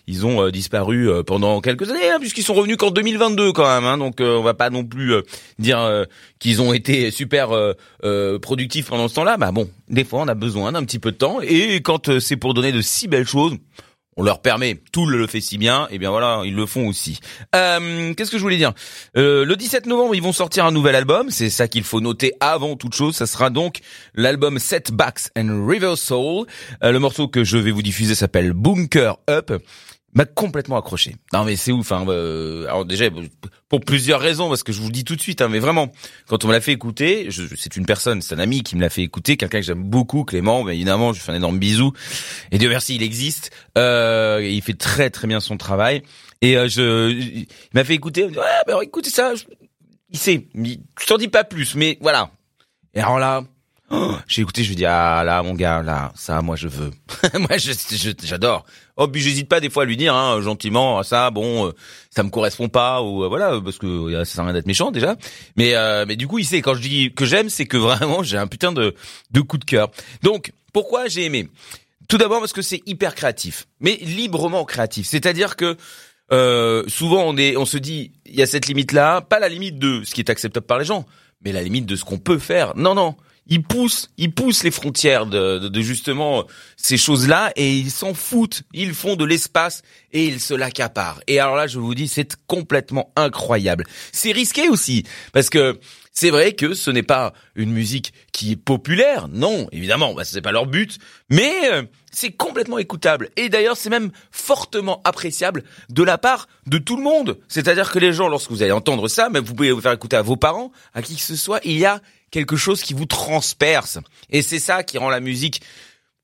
ils ont euh, disparu pendant quelques années, hein, puisqu'ils sont revenus qu'en 2022 quand même. Hein, donc on va pas non plus dire qu'ils ont été super productifs pendant ce temps-là. Bah bon, des fois, on a besoin d'un petit peu de temps et quand c'est pour donner de si belles choses on leur permet, tout le fait si bien, et bien voilà, ils le font aussi. Euh, Qu'est-ce que je voulais dire? Euh, Le 17 novembre, ils vont sortir un nouvel album, c'est ça qu'il faut noter avant toute chose, ça sera donc l'album Setbacks and River Soul. Euh, le morceau que je vais vous diffuser s'appelle Bunker Up m'a complètement accroché. Non mais c'est ouf. Hein, euh, alors déjà pour plusieurs raisons parce que je vous le dis tout de suite. Hein, mais vraiment, quand on me l'a fait écouter, c'est une personne, c'est un ami qui me l'a fait écouter, quelqu'un que j'aime beaucoup, Clément. Mais évidemment, je lui fais un énorme bisou. Et Dieu merci, il existe. Euh, il fait très très bien son travail. Et euh, je, il m'a fait écouter. Ouais, bah, écoutez ça. Je, il sait. Je t'en dis pas plus, mais voilà. Et alors là, Oh, j'ai écouté, je lui dis ah là mon gars là ça moi je veux. Moi je j'adore. Oh j'hésite pas des fois à lui dire hein, gentiment ah, ça bon euh, ça me correspond pas ou euh, voilà parce que ça sert à rien d'être méchant déjà. Mais euh, mais du coup il sait quand je dis que j'aime c'est que vraiment j'ai un putain de de coup de cœur. Donc pourquoi j'ai aimé? Tout d'abord parce que c'est hyper créatif. Mais librement créatif. C'est-à-dire que souvent on est on se dit il y a cette limite là pas la limite de ce qui est acceptable par les gens mais la limite de ce qu'on peut faire. Non non ils poussent, ils poussent les frontières de, de, justement ces choses-là et ils s'en foutent. Ils font de l'espace et ils se l'accaparent. Et alors là, je vous dis, c'est complètement incroyable. C'est risqué aussi parce que c'est vrai que ce n'est pas une musique qui est populaire, non, évidemment, bah, c'est pas leur but, mais euh, c'est complètement écoutable. Et d'ailleurs, c'est même fortement appréciable de la part de tout le monde. C'est-à-dire que les gens, lorsque vous allez entendre ça, même vous pouvez vous faire écouter à vos parents, à qui que ce soit, il y a quelque chose qui vous transperce. Et c'est ça qui rend la musique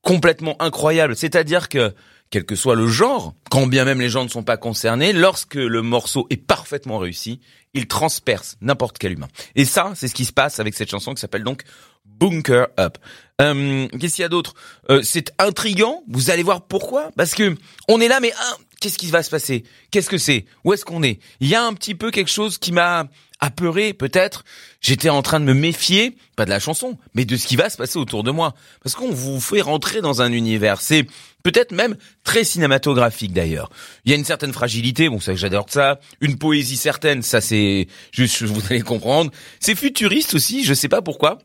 complètement incroyable. C'est-à-dire que, quel que soit le genre, quand bien même les gens ne sont pas concernés, lorsque le morceau est parfaitement réussi, il transperce n'importe quel humain. Et ça, c'est ce qui se passe avec cette chanson qui s'appelle donc Bunker Up. Euh, Qu'est-ce qu'il y a d'autre? Euh, C'est intrigant. Vous allez voir pourquoi? Parce que on est là, mais qu'est-ce qui va se passer? Qu'est-ce que c'est? Où est-ce qu'on est? Il y a un petit peu quelque chose qui m'a apeuré peut-être. J'étais en train de me méfier, pas de la chanson, mais de ce qui va se passer autour de moi. Parce qu'on vous fait rentrer dans un univers. C'est peut-être même très cinématographique d'ailleurs. Il y a une certaine fragilité, bon ça j'adore ça, une poésie certaine, ça c'est juste vous allez comprendre. C'est futuriste aussi, je sais pas pourquoi.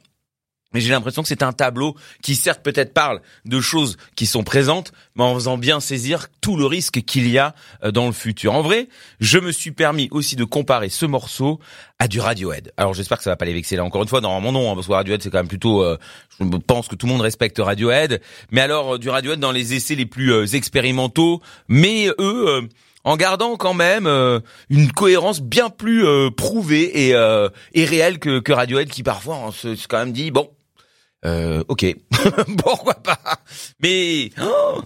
Mais j'ai l'impression que c'est un tableau qui certes peut-être parle de choses qui sont présentes, mais en faisant bien saisir tout le risque qu'il y a euh, dans le futur. En vrai, je me suis permis aussi de comparer ce morceau à du Radiohead. Alors j'espère que ça va pas les vexer là. Encore une fois, mon nom, hein, parce que Radiohead c'est quand même plutôt, euh, je pense que tout le monde respecte Radiohead. Mais alors euh, du Radiohead dans les essais les plus expérimentaux, mais eux en gardant quand même une cohérence bien plus prouvée et, et réelle que, que Radiohead qui parfois on se, quand même dit bon euh, ok, pourquoi pas? Mais oh,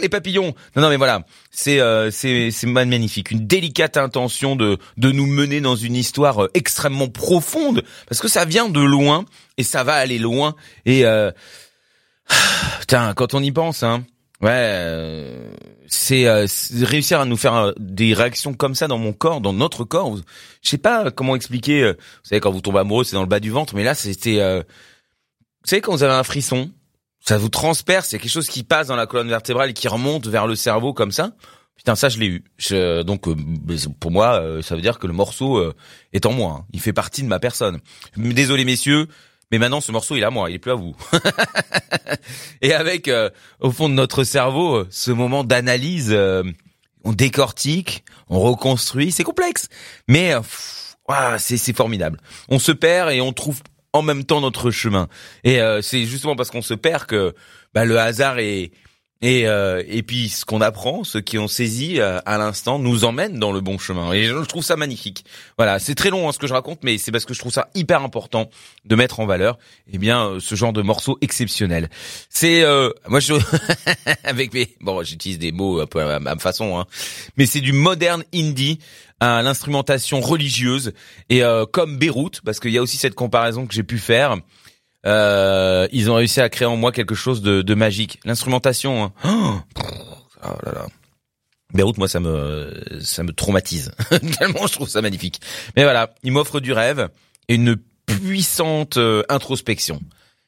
les papillons. Non, non, mais voilà, c'est euh, c'est c'est magnifique, une délicate intention de de nous mener dans une histoire euh, extrêmement profonde, parce que ça vient de loin et ça va aller loin. Et euh, putain, quand on y pense, hein, ouais, euh, c'est réussir à nous faire des réactions comme ça dans mon corps, dans notre corps. Je sais pas comment expliquer. vous savez, quand vous tombez amoureux, c'est dans le bas du ventre, mais là, c'était savez, quand vous avez un frisson, ça vous transperce, c'est quelque chose qui passe dans la colonne vertébrale et qui remonte vers le cerveau comme ça. Putain, ça je l'ai eu. Je, donc euh, pour moi, euh, ça veut dire que le morceau euh, est en moi. Hein. Il fait partie de ma personne. Désolé messieurs, mais maintenant ce morceau il est à moi, il est plus à vous. et avec au fond de notre cerveau ce moment d'analyse, on décortique, on reconstruit, c'est complexe, mais c'est formidable. On se perd et on trouve en même temps notre chemin. Et euh, c'est justement parce qu'on se perd que bah, le hasard est Et, euh, et puis ce qu'on apprend, ceux qui ont saisi euh, à l'instant, nous emmène dans le bon chemin. Et je trouve ça magnifique. Voilà, c'est très long hein, ce que je raconte, mais c'est parce que je trouve ça hyper important de mettre en valeur, eh bien, euh, ce genre de morceau exceptionnel. C'est euh, moi je avec mes bon, j'utilise des mots un peu à ma façon, hein, mais c'est du moderne indie à l'instrumentation religieuse et comme Beyrouth, parce qu'il y a aussi cette comparaison que j'ai pu faire. Euh, ils ont réussi à créer en moi quelque chose de, de magique. L'instrumentation, hein. oh. Beyrouth, moi, ça me, ça me traumatise. Tellement je trouve ça magnifique. Mais voilà, il m'offre du rêve et une puissante euh, introspection.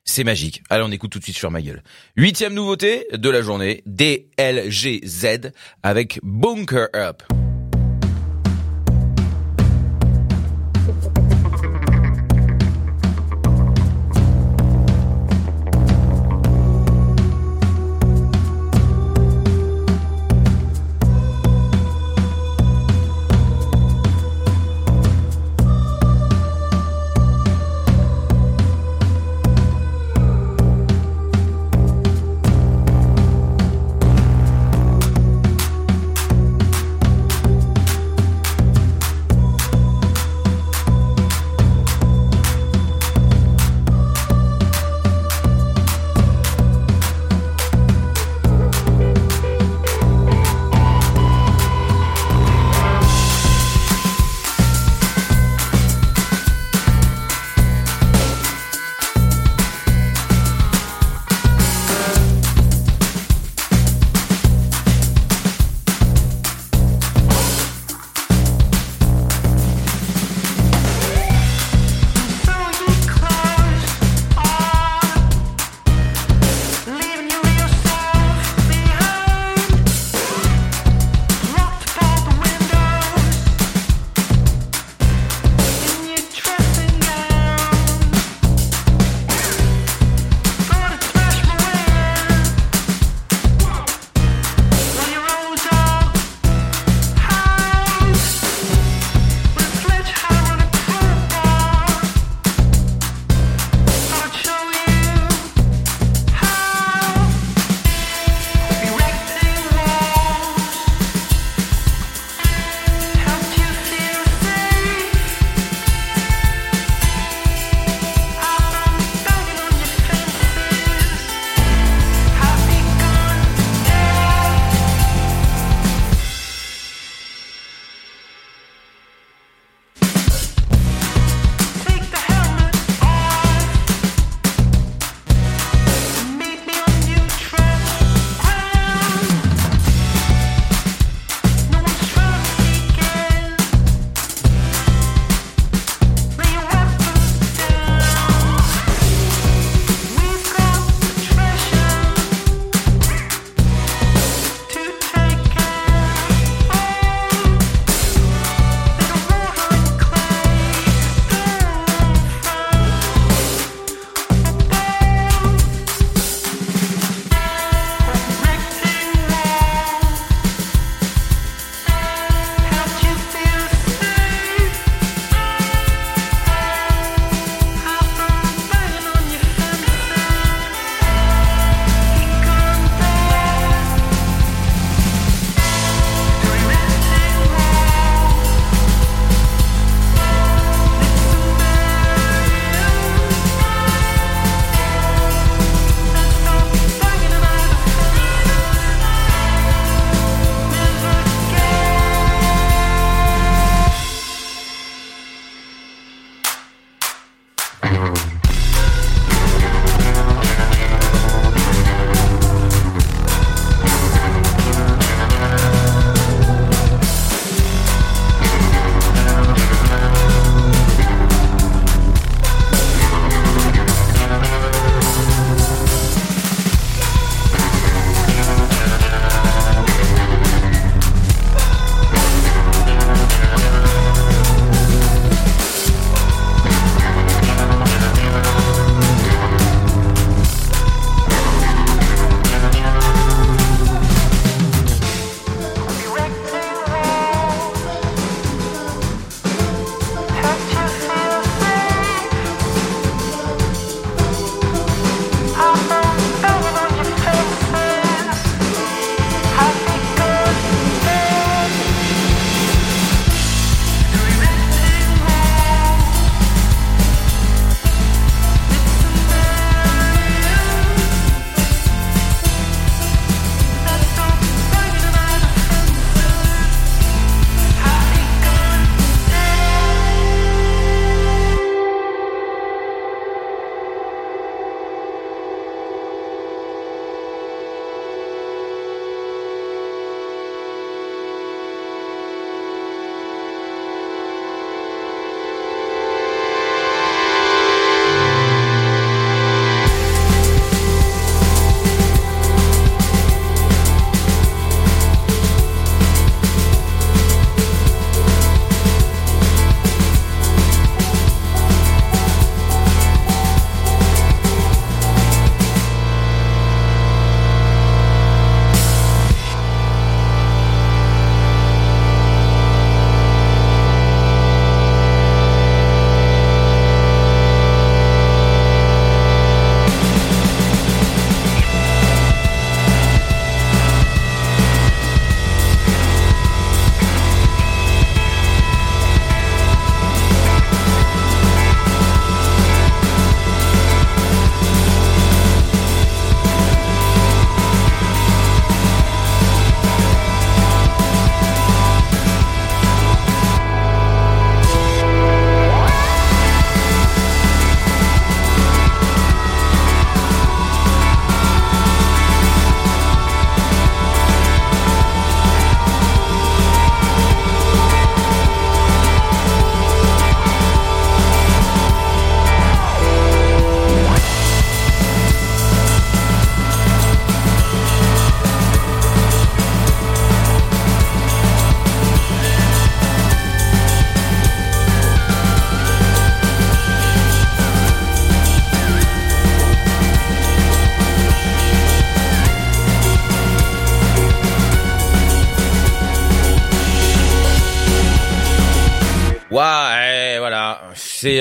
C'est magique. Allez, on écoute tout de suite sur ma gueule. Huitième nouveauté de la journée, DLGZ avec Bunker Up.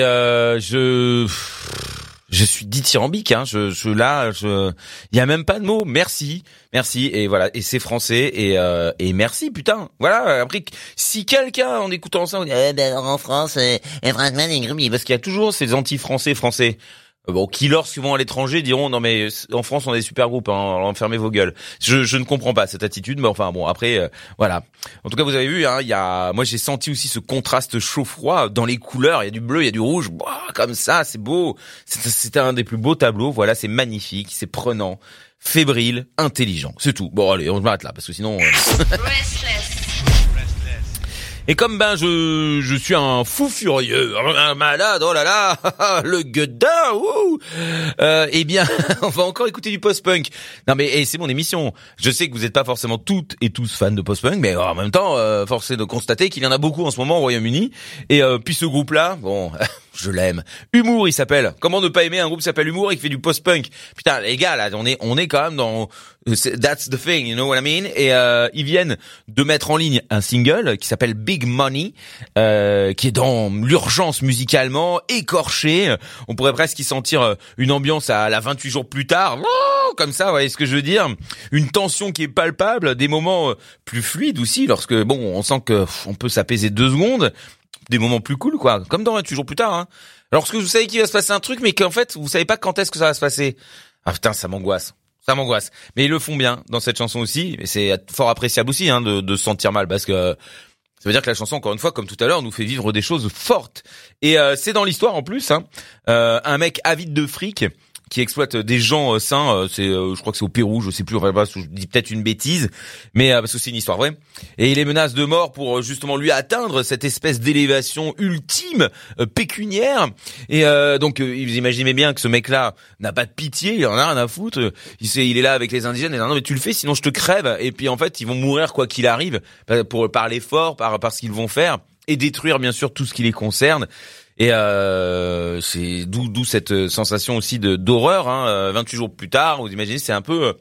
Euh, je je suis dithyrambique hein. Je je là je il y a même pas de mots. Merci. Merci et voilà et c'est français et euh, et merci putain. Voilà, après si quelqu'un en écoutant ça on dit eh ben en France et, et franchement les parce qu'il y a toujours ces anti-français français. Euh, Bon, qui lorsqu'ils vont à l'étranger diront non mais en France on est des super groupes, hein, fermez vos gueules. Je, je ne comprends pas cette attitude, mais enfin bon après euh, voilà. En tout cas vous avez vu, hein, il y a, moi j'ai senti aussi ce contraste chaud-froid dans les couleurs. Il y a du bleu, il y a du rouge, comme ça c'est beau. C'était un des plus beaux tableaux. Voilà, c'est magnifique, c'est prenant, fébrile, intelligent. C'est tout. Bon allez, on s'arrête là parce que sinon. euh, Et comme ben je je suis un fou furieux, un malade, oh là là, le gueudin, ouh, euh, eh bien on va encore écouter du post-punk. Non mais c'est mon émission. Je sais que vous n'êtes pas forcément toutes et tous fans de post-punk, mais en même temps, euh, force est de constater qu'il y en a beaucoup en ce moment au Royaume-Uni. Et euh, puis ce groupe-là, bon, je l'aime. Humour, il s'appelle. Comment ne pas aimer un groupe qui s'appelle Humour et qui fait du post-punk? Putain, les gars, là, on est on est quand même dans That's the thing, you know what I mean? Et euh, ils viennent de mettre en ligne un single qui s'appelle Big Money, euh, qui est dans l'urgence musicalement, écorché. On pourrait presque y sentir euh, une ambiance à la 28 jours plus tard, comme ça, vous voyez ce que je veux dire? Une tension qui est palpable, des moments euh, plus fluides aussi, lorsque bon, on sent que on peut s'apaiser deux secondes, des moments plus cool, quoi, comme dans 28 jours plus tard. Hein. Lorsque vous savez qu'il va se passer un truc, mais qu'en fait vous savez pas quand est-ce que ça va se passer. Ah putain, ça m'angoisse. Ça m'angoisse. Mais ils le font bien dans cette chanson aussi. Et c'est fort appréciable aussi hein, de, de se sentir mal parce que ça veut dire que la chanson, encore une fois, comme tout à l'heure, nous fait vivre des choses fortes. Et euh, c'est dans l'histoire en plus. Hein, euh, un mec avide de fric qui exploite des gens euh, sains. euh, c'est, euh, je crois que c'est au Pérou, je sais plus. je dis peut-être une bêtise, mais euh, parce que c'est une histoire vraie. Et il les menace de mort pour euh, justement lui atteindre cette espèce d'élévation ultime euh, pécuniaire. Et euh, donc, euh, vous imaginez bien que ce mec-là n'a pas de pitié, il en a rien à foutre. Il, sait, il est là avec les indigènes. Et non, mais tu le fais, sinon je te crève. Et puis en fait, ils vont mourir quoi qu'il arrive, par- pour par l'effort, par par ce qu'ils vont faire et détruire bien sûr tout ce qui les concerne. Et euh, c'est d'où cette euh, sensation aussi de d'horreur. Hein, euh, 28 jours plus tard, vous imaginez, c'est un peu euh,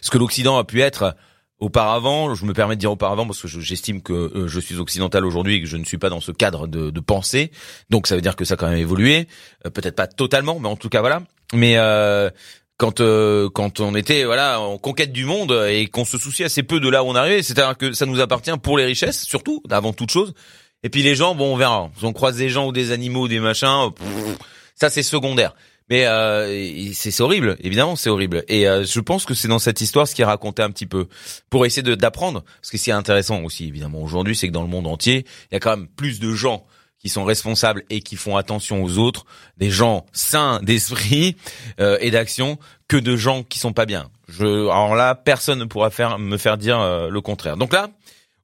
ce que l'Occident a pu être auparavant. Je me permets de dire auparavant parce que je- j'estime que euh, je suis occidental aujourd'hui et que je ne suis pas dans ce cadre de, de pensée. Donc ça veut dire que ça a quand même évolué. Euh, Peut-être pas totalement, mais en tout cas voilà. Mais euh, quand euh, quand on était voilà en conquête du monde et qu'on se souciait assez peu de là où on arrivait, c'est-à-dire que ça nous appartient pour les richesses surtout avant toute chose. Et puis les gens, bon, on verra. On croise des gens ou des animaux ou des machins, pff, ça c'est secondaire. Mais euh, c'est horrible, évidemment, c'est horrible. Et euh, je pense que c'est dans cette histoire ce qui est raconté un petit peu pour essayer d'apprendre. Ce qui est intéressant aussi, évidemment, aujourd'hui, c'est que dans le monde entier, il y a quand même plus de gens qui sont responsables et qui font attention aux autres, des gens sains d'esprit euh, et d'action, que de gens qui sont pas bien. Je, alors là, personne ne pourra faire me faire dire euh, le contraire. Donc là,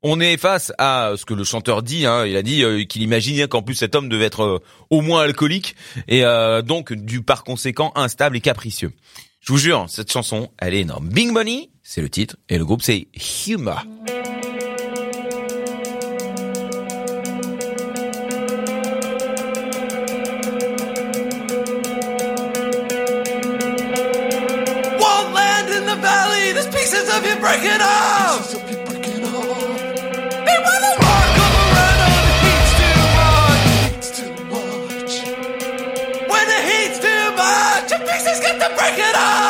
on est face à ce que le chanteur dit. Hein, il a dit euh, qu'il imaginait qu'en plus cet homme devait être euh, au moins alcoolique et euh, donc du par conséquent instable et capricieux. Je vous jure, cette chanson, elle est énorme. Big Money, c'est le titre et le groupe c'est off. Pieces get to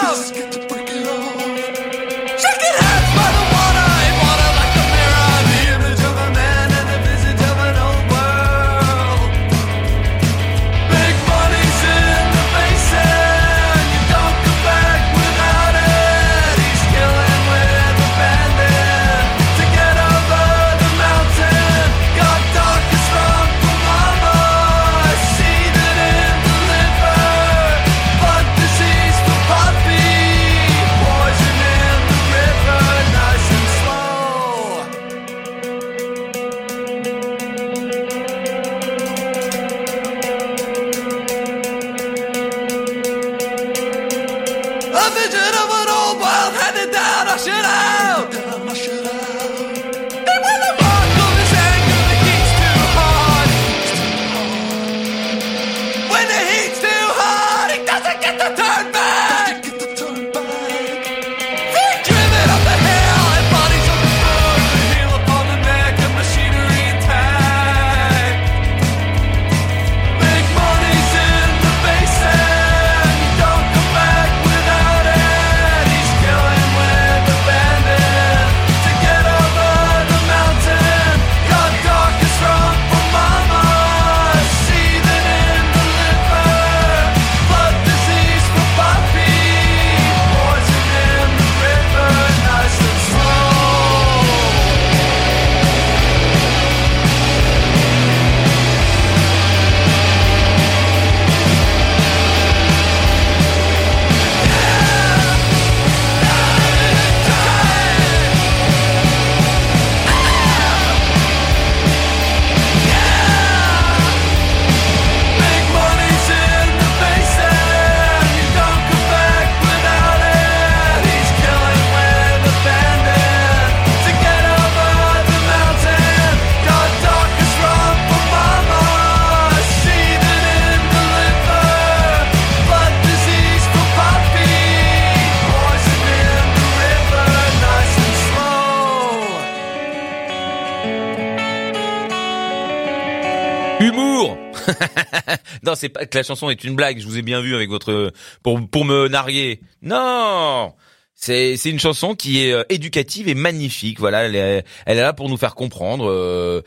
non, c'est pas que la chanson est une blague. Je vous ai bien vu avec votre pour pour me narguer. Non. C'est c'est une chanson qui est euh, éducative et magnifique. Voilà, elle est, elle est là pour nous faire comprendre euh,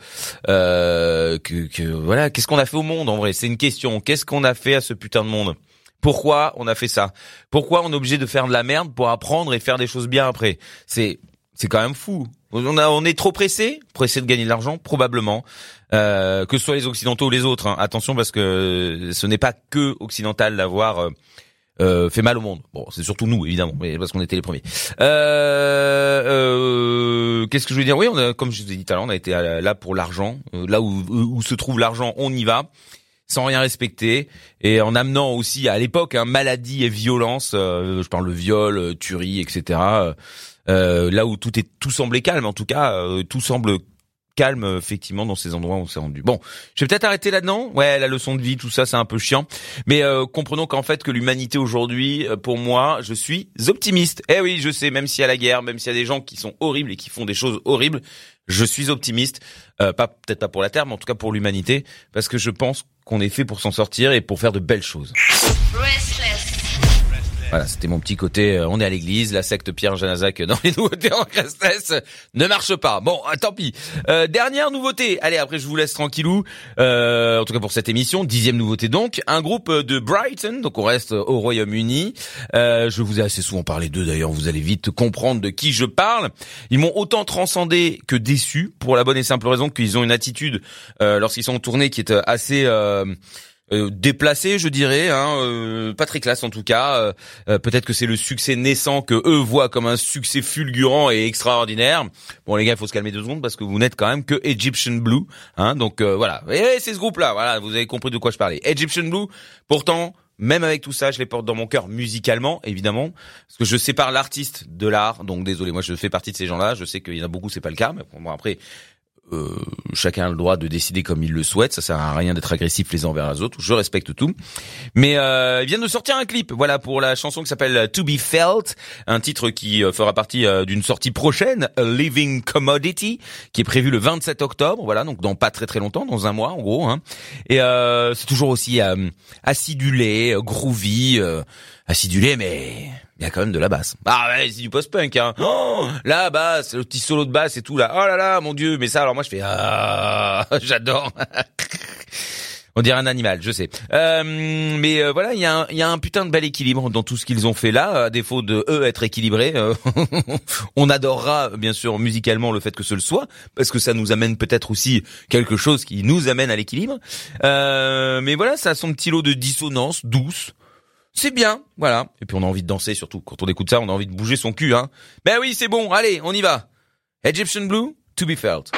euh, que, que voilà, qu'est-ce qu'on a fait au monde en vrai? C'est une question. Qu'est-ce qu'on a fait à ce putain de monde? Pourquoi on a fait ça? Pourquoi on est obligé de faire de la merde pour apprendre et faire des choses bien après? C'est c'est quand même fou. On, a, on est trop pressé, pressé de gagner de l'argent, probablement. Euh, que ce soit les occidentaux ou les autres. hein. Attention parce que ce n'est pas que occidental d'avoir euh, euh, fait mal au monde. Bon, c'est surtout nous évidemment, mais parce qu'on était les premiers. Euh, euh, Qu'est-ce que je veux dire? Oui, on a, comme je vous ai dit tout à l'heure, on a été là pour l'argent. Euh, là où, où se trouve l'argent, on y va sans rien respecter et en amenant aussi à l'époque hein, maladie et violence. je parle de viol, tuerie, etc. euh, là où tout est tout semblait calme, en tout cas, euh, tout semble calme effectivement dans ces endroits où on s'est rendu. Bon, je vais peut-être arrêter là-dedans. Ouais, la leçon de vie, tout ça, c'est un peu chiant. Mais euh, comprenons qu'en fait que l'humanité aujourd'hui, euh, pour moi, je suis optimiste. Eh oui, je sais, même s'il y a la guerre, même s'il y a des gens qui sont horribles et qui font des choses horribles, je suis optimiste. Euh, pas peut-être pas pour la Terre, mais en tout cas pour l'humanité, parce que je pense qu'on est fait pour s'en sortir et pour faire de belles choses. Voilà, c'était mon petit côté. euh, on est à l'église, la secte Pierre Janazac dans les nouveautés en Crestès ne marche pas. Bon, euh, tant pis. Euh, dernière nouveauté. Allez, après je vous laisse tranquillou. Euh, en tout cas pour cette émission, dixième nouveauté donc, un groupe de Brighton. Donc on reste au Royaume-Uni. Euh, je vous ai assez souvent parlé d'eux d'ailleurs. Vous allez vite comprendre de qui je parle. Ils m'ont autant transcendé que déçu pour la bonne et simple raison qu'ils ont une attitude euh, lorsqu'ils sont en tournée qui est euh, assez euh, déplacé, je dirais, hein, euh, pas très classe en tout cas. Euh, euh, Peut-être que c'est le succès naissant que eux voient comme un succès fulgurant et extraordinaire. Bon les gars, il faut se calmer deux secondes parce que vous n'êtes quand même que Egyptian Blue, hein. Donc euh, voilà, et c'est ce groupe-là. Voilà, vous avez compris de quoi je parlais. Egyptian Blue. Pourtant, même avec tout ça, je les porte dans mon cœur musicalement, évidemment, parce que je sépare l'artiste de l'art. Donc désolé, moi je fais partie de ces gens-là. Je sais qu'il y en a beaucoup, c'est pas le cas, mais moi après. Euh, chacun a le droit de décider comme il le souhaite. Ça sert à rien d'être agressif les uns envers les autres. Je respecte tout. Mais euh, ils viennent de sortir un clip. Voilà pour la chanson qui s'appelle To Be Felt, un titre qui euh, fera partie euh, d'une sortie prochaine, A Living Commodity, qui est prévu le 27 octobre. Voilà, donc dans pas très très longtemps, dans un mois en gros. Hein. Et euh, c'est toujours aussi acidulé, groovy, acidulé, mais il y a quand même de la basse. Ah ouais, c'est du post-punk, hein. Oh, la basse, le petit solo de basse et tout là. Oh là là, mon dieu. Mais ça, alors moi, je fais ah, j'adore. On dirait un animal, je sais. Euh, mais euh, voilà, il y, a un- y a un putain de bel équilibre dans tout ce qu'ils ont fait là, à défaut de eux être équilibrés. euh, on adorera bien sûr musicalement le fait que ce le soit, parce que ça nous amène peut-être aussi quelque chose qui nous amène à l'équilibre. Euh, mais voilà, ça a son petit lot de dissonance douce. C'est bien, voilà. Et puis on a envie de danser surtout. Quand on écoute ça, on a envie de bouger son cul, hein. Ben oui, c'est bon, allez, on y va. Egyptian Blue, to be felt.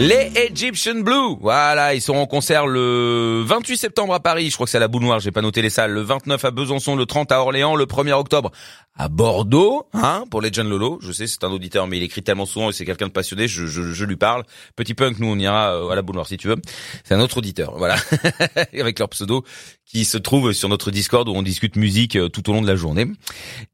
Egyptian Blue. Voilà, ils seront en concert le 28 septembre à Paris. Je crois que c'est à la Boule Noire, j'ai pas noté les salles. Le 29 à Besançon, le 30 à Orléans, le 1er octobre à Bordeaux, hein, pour Legend Lolo. Je sais, c'est un auditeur, mais il écrit tellement souvent et c'est quelqu'un de passionné. Je, je, je, lui parle. Petit punk, nous on ira euh, à la Boule Noire si tu veux. C'est un autre auditeur, voilà, avec leur pseudo qui se trouve sur notre Discord où on discute musique euh, tout au long de la journée.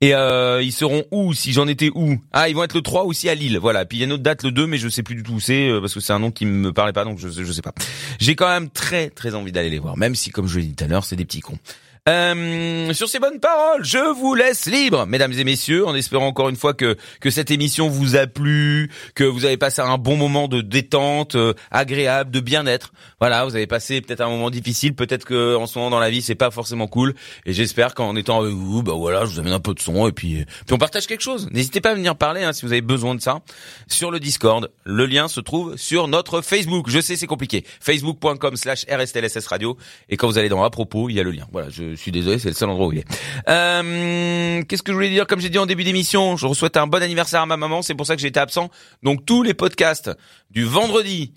Et euh, ils seront où si j'en étais où? Ah, ils vont être le 3 aussi à Lille. Voilà. Puis il y a une autre date le 2 mais je sais plus du tout où c'est euh, parce que c'est un nom qui me parlait pas donc je je sais pas. J'ai quand même très très envie d'aller les voir même si comme je l'ai dit tout à l'heure, c'est des petits cons. Euh, sur ces bonnes paroles, je vous laisse libre, mesdames et messieurs, en espérant encore une fois que que cette émission vous a plu, que vous avez passé un bon moment de détente, euh, agréable, de bien-être. Voilà, vous avez passé peut-être un moment difficile, peut-être que en ce moment dans la vie c'est pas forcément cool, et j'espère qu'en étant avec vous, bah voilà, je vous amène un peu de son et puis puis on partage quelque chose. N'hésitez pas à venir parler hein, si vous avez besoin de ça sur le Discord. Le lien se trouve sur notre Facebook. Je sais c'est compliqué, facebook.com/slash et quand vous allez dans à propos, il y a le lien. Voilà, je je suis désolé, c'est le seul endroit où il est. Euh, Qu'est-ce que je voulais dire? Comme j'ai dit en début d'émission, je souhaite un bon anniversaire à ma maman. C'est pour ça que j'étais absent. Donc tous les podcasts du vendredi,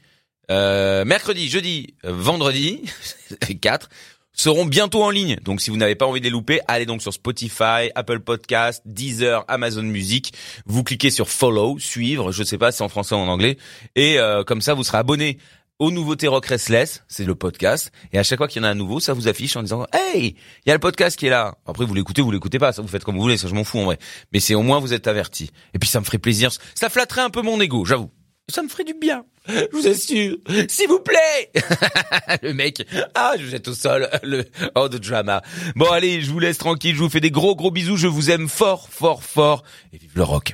euh, mercredi, jeudi, vendredi, 4 seront bientôt en ligne. Donc si vous n'avez pas envie de les louper, allez donc sur Spotify, Apple Podcast, Deezer, Amazon Music. Vous cliquez sur follow, suivre, je sais pas si c'est en français ou en anglais, et euh, comme ça vous serez abonné aux nouveautés Rock Restless, c'est le podcast, et à chaque fois qu'il y en a un nouveau, ça vous affiche en disant Hey, il y a le podcast qui est là. Après vous l'écoutez, vous l'écoutez pas, ça vous faites comme vous voulez, ça je m'en fous en vrai. Mais c'est au moins vous êtes averti. Et puis ça me ferait plaisir, ça flatterait un peu mon ego, j'avoue. Ça me ferait du bien, je vous assure. S'il vous plaît Le mec, ah, je vous jette au sol, le oh de drama. Bon allez, je vous laisse tranquille, je vous fais des gros gros bisous, je vous aime fort, fort, fort, et vive le rock.